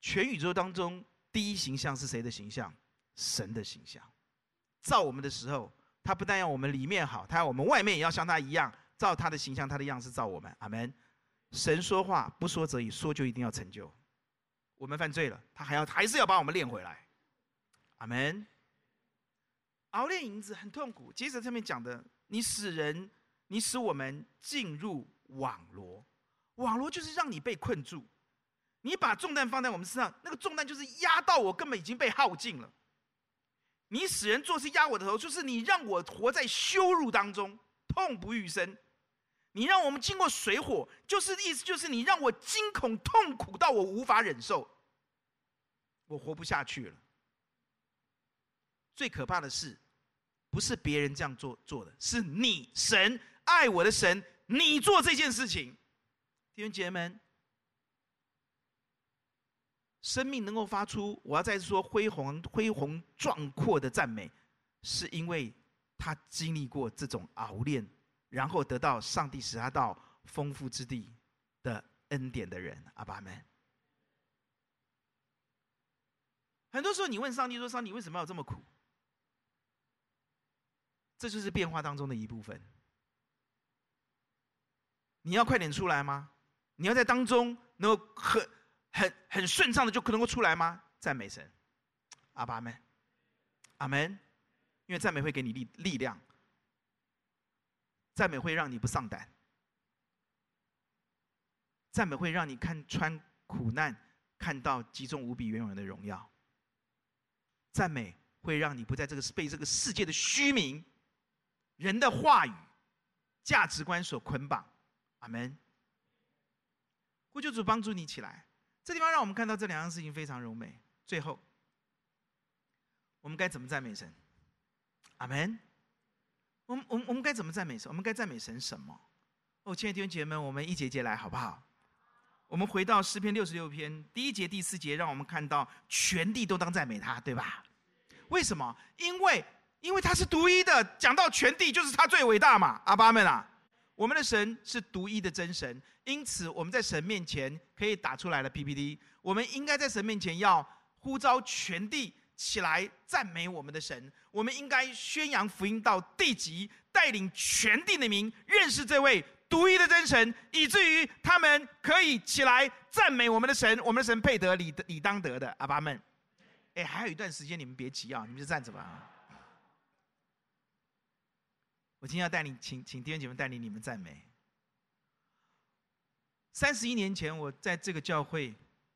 全宇宙当中第一形象是谁的形象？神的形象。造我们的时候，他不但要我们里面好，他要我们外面也要像他一样，照他的形象、他的样式造我们。阿门。神说话不说则已，说就一定要成就。我们犯罪了，他还要还是要把我们练回来，阿门。熬炼银子很痛苦，接着上面讲的，你使人，你使我们进入网罗，网罗就是让你被困住，你把重担放在我们身上，那个重担就是压到我，根本已经被耗尽了。你使人做事压我的头，就是你让我活在羞辱当中，痛不欲生。你让我们经过水火，就是意思就是你让我惊恐痛苦到我无法忍受，我活不下去了。最可怕的是，不是别人这样做做的，是你神爱我的神，你做这件事情。弟兄姐妹们，生命能够发出，我要再次说恢宏恢宏壮阔的赞美，是因为他经历过这种熬炼。然后得到上帝使他到丰富之地的恩典的人，阿爸们。很多时候，你问上帝说：“上帝为什么要这么苦？”这就是变化当中的一部分。你要快点出来吗？你要在当中能够很、很、很顺畅的就可能够出来吗？赞美神，阿爸们，阿门。因为赞美会给你力力量。赞美会让你不丧胆，赞美会让你看穿苦难，看到极重无比、远远的荣耀。赞美会让你不在这个被这个世界的虚名、人的话语、价值观所捆绑。阿门。呼求主帮助你起来。这地方让我们看到这两样事情非常柔美。最后，我们该怎么赞美神？阿门。我们我们我们该怎么赞美神？我们该赞美神什么？哦，亲爱的弟兄姐妹们，我们一节节来好不好？我们回到诗篇六十六篇第一节第四节，让我们看到全地都当赞美他，对吧？为什么？因为因为他是独一的，讲到全地就是他最伟大嘛。阿爸们啊，我们的神是独一的真神，因此我们在神面前可以打出来了 PPT。我们应该在神面前要呼召全地。起来赞美我们的神，我们应该宣扬福音到地极，带领全地的民认识这位独一的真神，以至于他们可以起来赞美我们的神。我们的神配得理理当得的，阿爸们。哎，还有一段时间，你们别急啊，你们就站着吧。我今天要带领，请请弟兄姐妹带领你们赞美。三十一年前，我在这个教会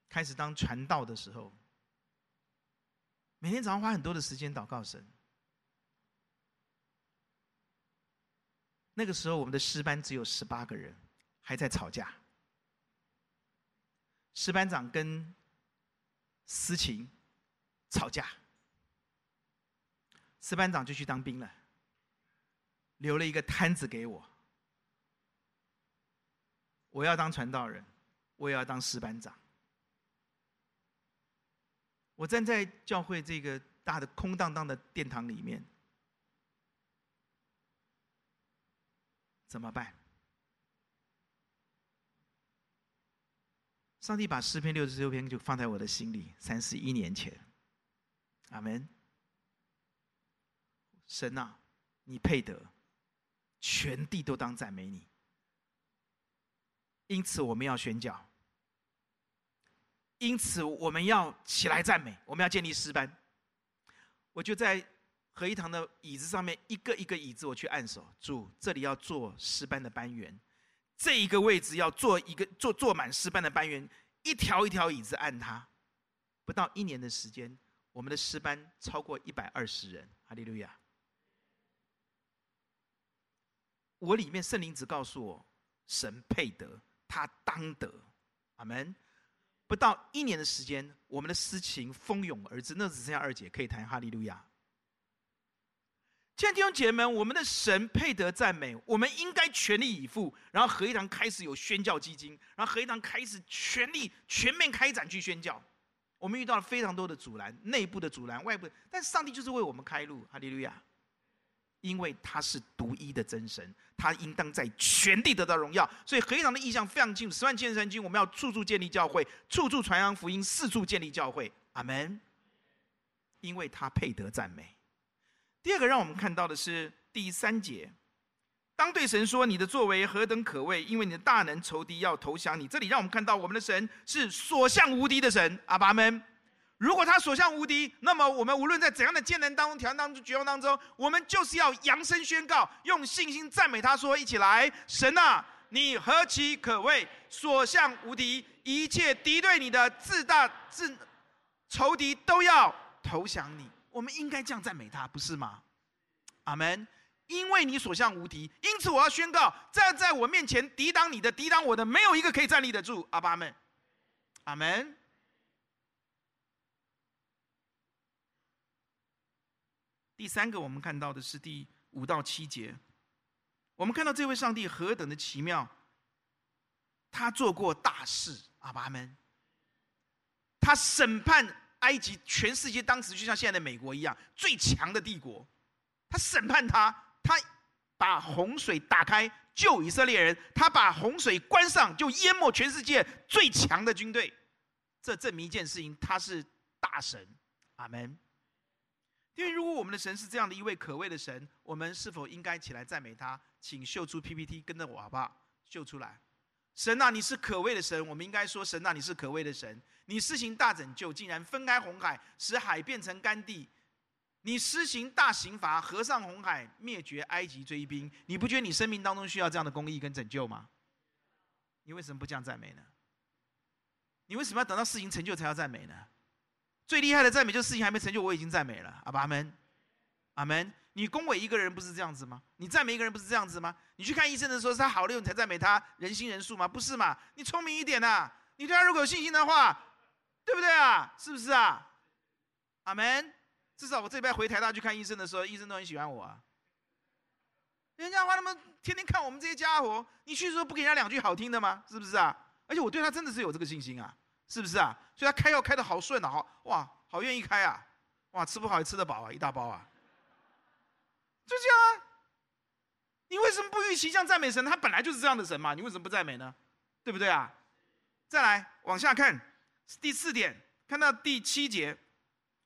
开始当传道的时候，每天早上花很多的时间祷告神。那个时候，我们的师班只有十八个人，还在吵架。师班长跟思琴吵架，师班长就去当兵了，留了一个摊子给我。我要当传道人，我也要当师班长。我站在教会这个大的空荡荡的殿堂里面。怎么办？上帝把诗篇六十六篇就放在我的心里，三十一年前。阿门。神啊，你配得，全地都当赞美你。因此我们要宣教，因此我们要起来赞美，我们要建立诗班。我就在。合一堂的椅子上面，一个一个椅子，我去按手。主，这里要做诗班的班员，这一个位置要做一个坐坐满诗班的班员，一条一条椅子按它。不到一年的时间，我们的诗班超过一百二十人。哈利路亚！我里面圣灵只告诉我，神配得，他当得。阿门。不到一年的时间，我们的诗情蜂拥而至，那只剩下二姐可以弹哈利路亚。亲爱的弟兄姐妹们，我们的神配得赞美，我们应该全力以赴。然后合一堂开始有宣教基金，然后合一堂开始全力全面开展去宣教。我们遇到了非常多的阻拦，内部的阻拦，外部的，但上帝就是为我们开路，哈利路亚！因为他是独一的真神，他应当在全地得到荣耀。所以合一堂的意向非常清楚：十万千人军，我们要处处建立教会，处处传扬福音，四处建立教会。阿门。因为他配得赞美。第二个让我们看到的是第三节，当对神说：“你的作为何等可畏！因为你的大能，仇敌要投降你。”这里让我们看到我们的神是所向无敌的神。阿爸们，如果他所向无敌，那么我们无论在怎样的艰难当中、挑战当中、绝望当中，我们就是要扬声宣告，用信心赞美他说：“一起来，神啊，你何其可畏，所向无敌！一切敌对你的自大自仇敌都要投降你。”我们应该这样赞美他，不是吗？阿门。因为你所向无敌，因此我要宣告：站在我面前抵挡你的、抵挡我的，没有一个可以站立得住。阿爸们，阿门。第三个，我们看到的是第五到七节。我们看到这位上帝何等的奇妙，他做过大事。阿爸们，他审判。埃及，全世界当时就像现在的美国一样，最强的帝国。他审判他，他把洪水打开救以色列人，他把洪水关上就淹没全世界最强的军队。这证明一件事情，他是大神。阿门。因为如果我们的神是这样的一位可畏的神，我们是否应该起来赞美他？请秀出 PPT，跟着我好不好？秀出来。神啊，你是可畏的神，我们应该说：神啊，你是可畏的神。你施行大拯救，竟然分开红海，使海变成干地；你施行大刑罚，合上红海，灭绝埃及追兵。你不觉得你生命当中需要这样的公义跟拯救吗？你为什么不这样赞美呢？你为什么要等到事情成就才要赞美呢？最厉害的赞美就是事情还没成就，我已经赞美了。阿爸阿门，阿门。你恭维一个人不是这样子吗？你赞美一个人不是这样子吗？你去看医生的时候，是他好了你才赞美他，人心人数吗？不是嘛？你聪明一点呐、啊！你对他如果有信心的话，对不对啊？是不是啊？阿门。至少我这边回台大去看医生的时候，医生都很喜欢我啊。人家话他们天天看我们这些家伙，你去说不给人家两句好听的吗？是不是啊？而且我对他真的是有这个信心啊，是不是啊？所以他开药开的好顺啊，好哇，好愿意开啊，哇，吃不好也吃得饱啊，一大包啊。就这样啊！你为什么不预期像赞美神？他本来就是这样的神嘛，你为什么不赞美呢？对不对啊？再来往下看，第四点，看到第七节，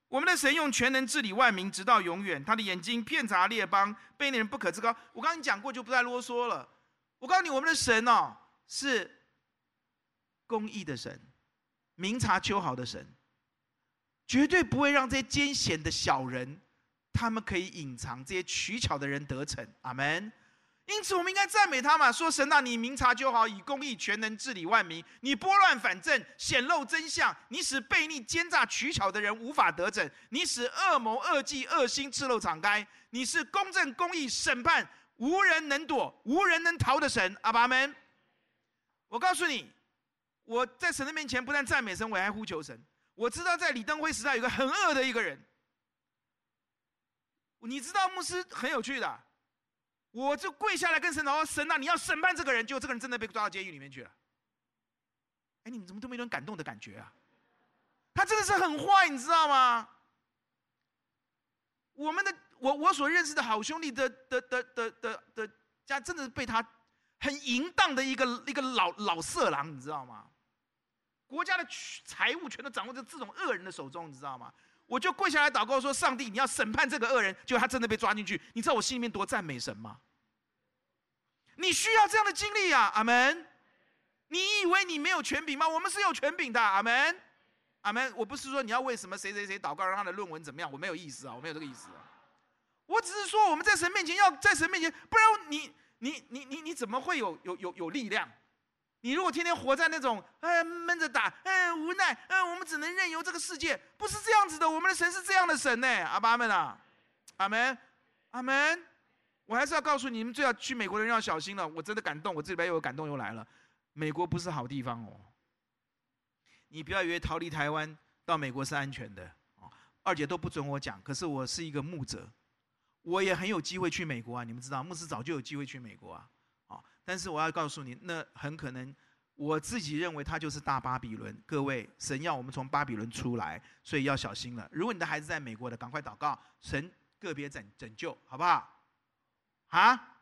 我们的神用全能治理万民，直到永远。他的眼睛遍察列邦，被那人不可自高。我刚刚讲过，就不再啰嗦了。我告诉你，我们的神哦，是公义的神，明察秋毫的神，绝对不会让这些艰险的小人。他们可以隐藏这些取巧的人得逞。阿门。因此，我们应该赞美他嘛，说神啊，你明察秋毫，以公义全能治理万民，你拨乱反正，显露真相，你使悖逆奸诈取巧的人无法得逞，你使恶谋恶计恶心赤露敞开，你是公正公义审判无人能躲、无人能逃的神。阿爸们，我告诉你，我在神的面前不但赞美神，我还呼求神。我知道在李登辉时代有个很恶的一个人，你知道牧师很有趣的。我就跪下来跟神说：“神啊，你要审判这个人，结果这个人真的被抓到监狱里面去了。”哎，你们怎么都没有人感动的感觉啊？他真的是很坏，你知道吗？我们的我我所认识的好兄弟的的的的的的家，真的是被他很淫荡的一个一个老老色狼，你知道吗？国家的财物全都掌握在这种恶人的手中，你知道吗？我就跪下来祷告说：“上帝，你要审判这个恶人。”结果他真的被抓进去，你知道我心里面多赞美神吗？你需要这样的经历啊，阿门。你以为你没有权柄吗？我们是有权柄的，阿门，阿门。我不是说你要为什么谁谁谁祷告让他的论文怎么样，我没有意思啊，我没有这个意思。我只是说我们在神面前要在神面前，不然你你你你你怎么会有有有有力量？你如果天天活在那种哎闷着打哎无奈哎，我们只能任由这个世界，不是这样子的。我们的神是这样的神呢，阿爸们啊，阿门，阿门。我还是要告诉你们，最好去美国的人要小心了。我真的感动，我这里边又有感动又来了。美国不是好地方哦，你不要以为逃离台湾到美国是安全的哦。二姐都不准我讲，可是我是一个牧者，我也很有机会去美国啊。你们知道，牧师早就有机会去美国啊。但是我要告诉你，那很可能，我自己认为他就是大巴比伦。各位，神要我们从巴比伦出来，所以要小心了。如果你的孩子在美国的，赶快祷告，神个别拯拯救，好不好？啊，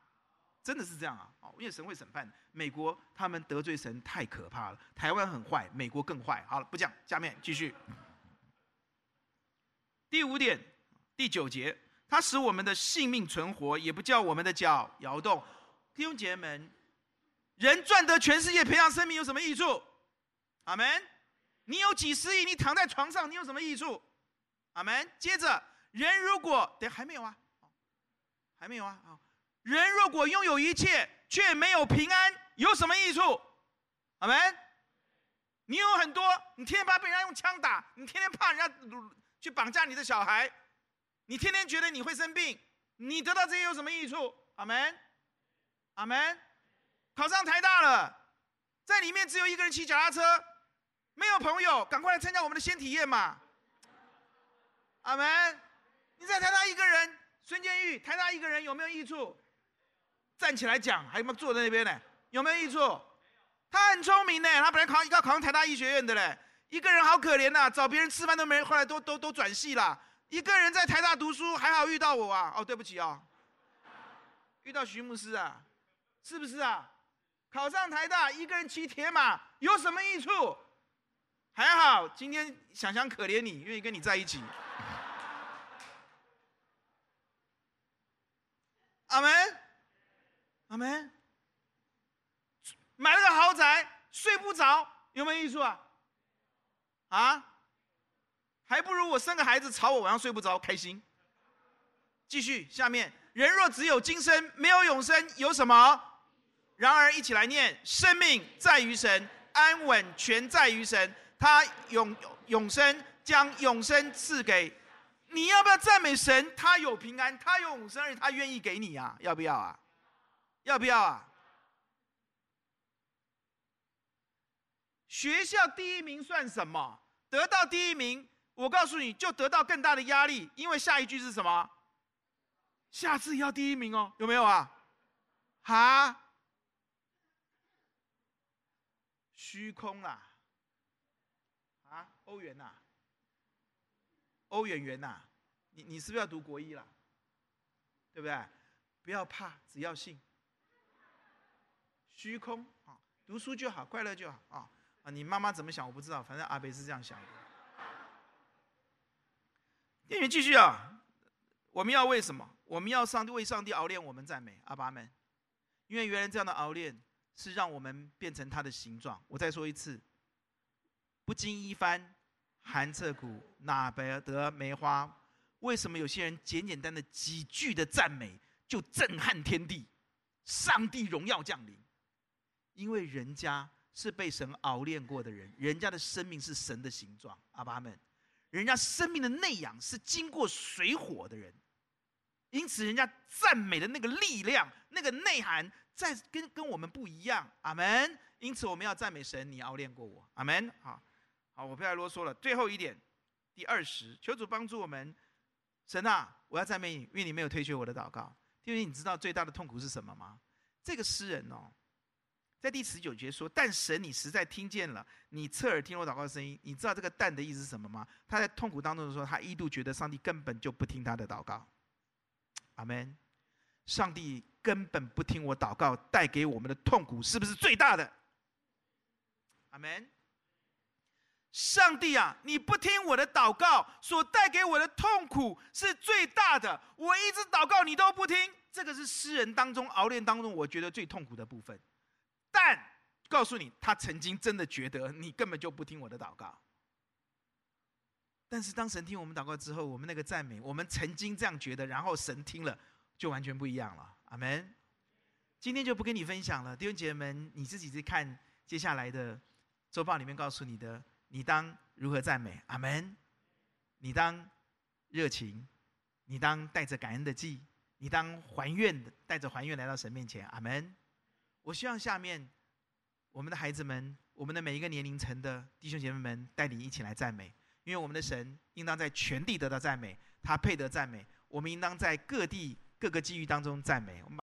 真的是这样啊！哦，因为神会审判美国，他们得罪神太可怕了。台湾很坏，美国更坏。好了，不讲，下面继续。第五点，第九节，他使我们的性命存活，也不叫我们的脚摇动。弟兄姐妹们，人赚得全世界，培养生命有什么益处？阿门。你有几十亿，你躺在床上，你有什么益处？阿门。接着，人如果等还没有啊，还没有啊啊。人如果拥有一切，却没有平安，有什么益处？阿门。你有很多，你天天怕被人家用枪打，你天天怕人家去绑架你的小孩，你天天觉得你会生病，你得到这些有什么益处？阿门。阿门。考上台大了，在里面只有一个人骑脚踏车，没有朋友，赶快来参加我们的先体验嘛。阿门。你在台大一个人，孙建玉，台大一个人有没有益处？站起来讲，还有没有坐在那边呢？有没有益处？他很聪明呢，他本来考要考上台大医学院的嘞。一个人好可怜呐，找别人吃饭都没人，后来都都都转系了。一个人在台大读书，还好遇到我啊。哦，对不起啊、哦，遇到徐牧师啊，是不是啊？考上台大，一个人骑铁马，有什么益处？还好，今天想想可怜你，愿意跟你在一起。阿门。阿门。买了个豪宅，睡不着，有没有益处啊？啊？还不如我生个孩子，吵我晚上睡不着，开心。继续，下面，人若只有今生，没有永生，有什么？然而，一起来念：生命在于神，安稳全在于神。他永永生，将永生赐给。你要不要赞美神？他有平安，他有永生，而且他愿意给你啊！要不要啊？要不要啊？学校第一名算什么？得到第一名，我告诉你就得到更大的压力，因为下一句是什么？下次要第一名哦，有没有啊？哈？虚空啊！啊？欧元呐？欧元元呐？你你是不是要读国一了？对不对？不要怕，只要信。虚空啊，读书就好，快乐就好啊啊！你妈妈怎么想我不知道，反正阿北是这样想的。电影继续啊，我们要为什么？我们要上帝为上帝熬炼我们赞美阿爸们，因为原来这样的熬炼是让我们变成他的形状。我再说一次，不经一番寒彻骨，哪得梅花？为什么有些人简简单的几句的赞美就震撼天地，上帝荣耀降临？因为人家是被神熬炼过的人，人家的生命是神的形状，阿爸们，人家生命的内养是经过水火的人，因此人家赞美的那个力量、那个内涵，在跟跟我们不一样，阿门。因此我们要赞美神，你熬炼过我，阿门。好，好，我不要啰嗦了。最后一点，第二十，求主帮助我们。神啊，我要赞美你，因为你没有推却我的祷告。因为你知道最大的痛苦是什么吗？这个诗人哦。在第十九节说：“但神，你实在听见了，你侧耳听我祷告的声音。你知道这个‘但’的意思是什么吗？他在痛苦当中的时候，他一度觉得上帝根本就不听他的祷告。阿门。上帝根本不听我祷告，带给我们的痛苦是不是最大的？阿门。上帝啊，你不听我的祷告，所带给我的痛苦是最大的。我一直祷告，你都不听，这个是诗人当中熬炼当中，我觉得最痛苦的部分。”但告诉你，他曾经真的觉得你根本就不听我的祷告。但是当神听我们祷告之后，我们那个赞美，我们曾经这样觉得，然后神听了，就完全不一样了。阿门。今天就不跟你分享了，弟兄姐妹们，你自己去看接下来的周报里面告诉你的，你当如何赞美。阿门。你当热情，你当带着感恩的祭，你当还愿的，带着还愿来到神面前。阿门。我希望下面我们的孩子们，我们的每一个年龄层的弟兄姐妹们，带领一起来赞美，因为我们的神应当在全地得到赞美，他配得赞美，我们应当在各地各个机遇当中赞美。我们。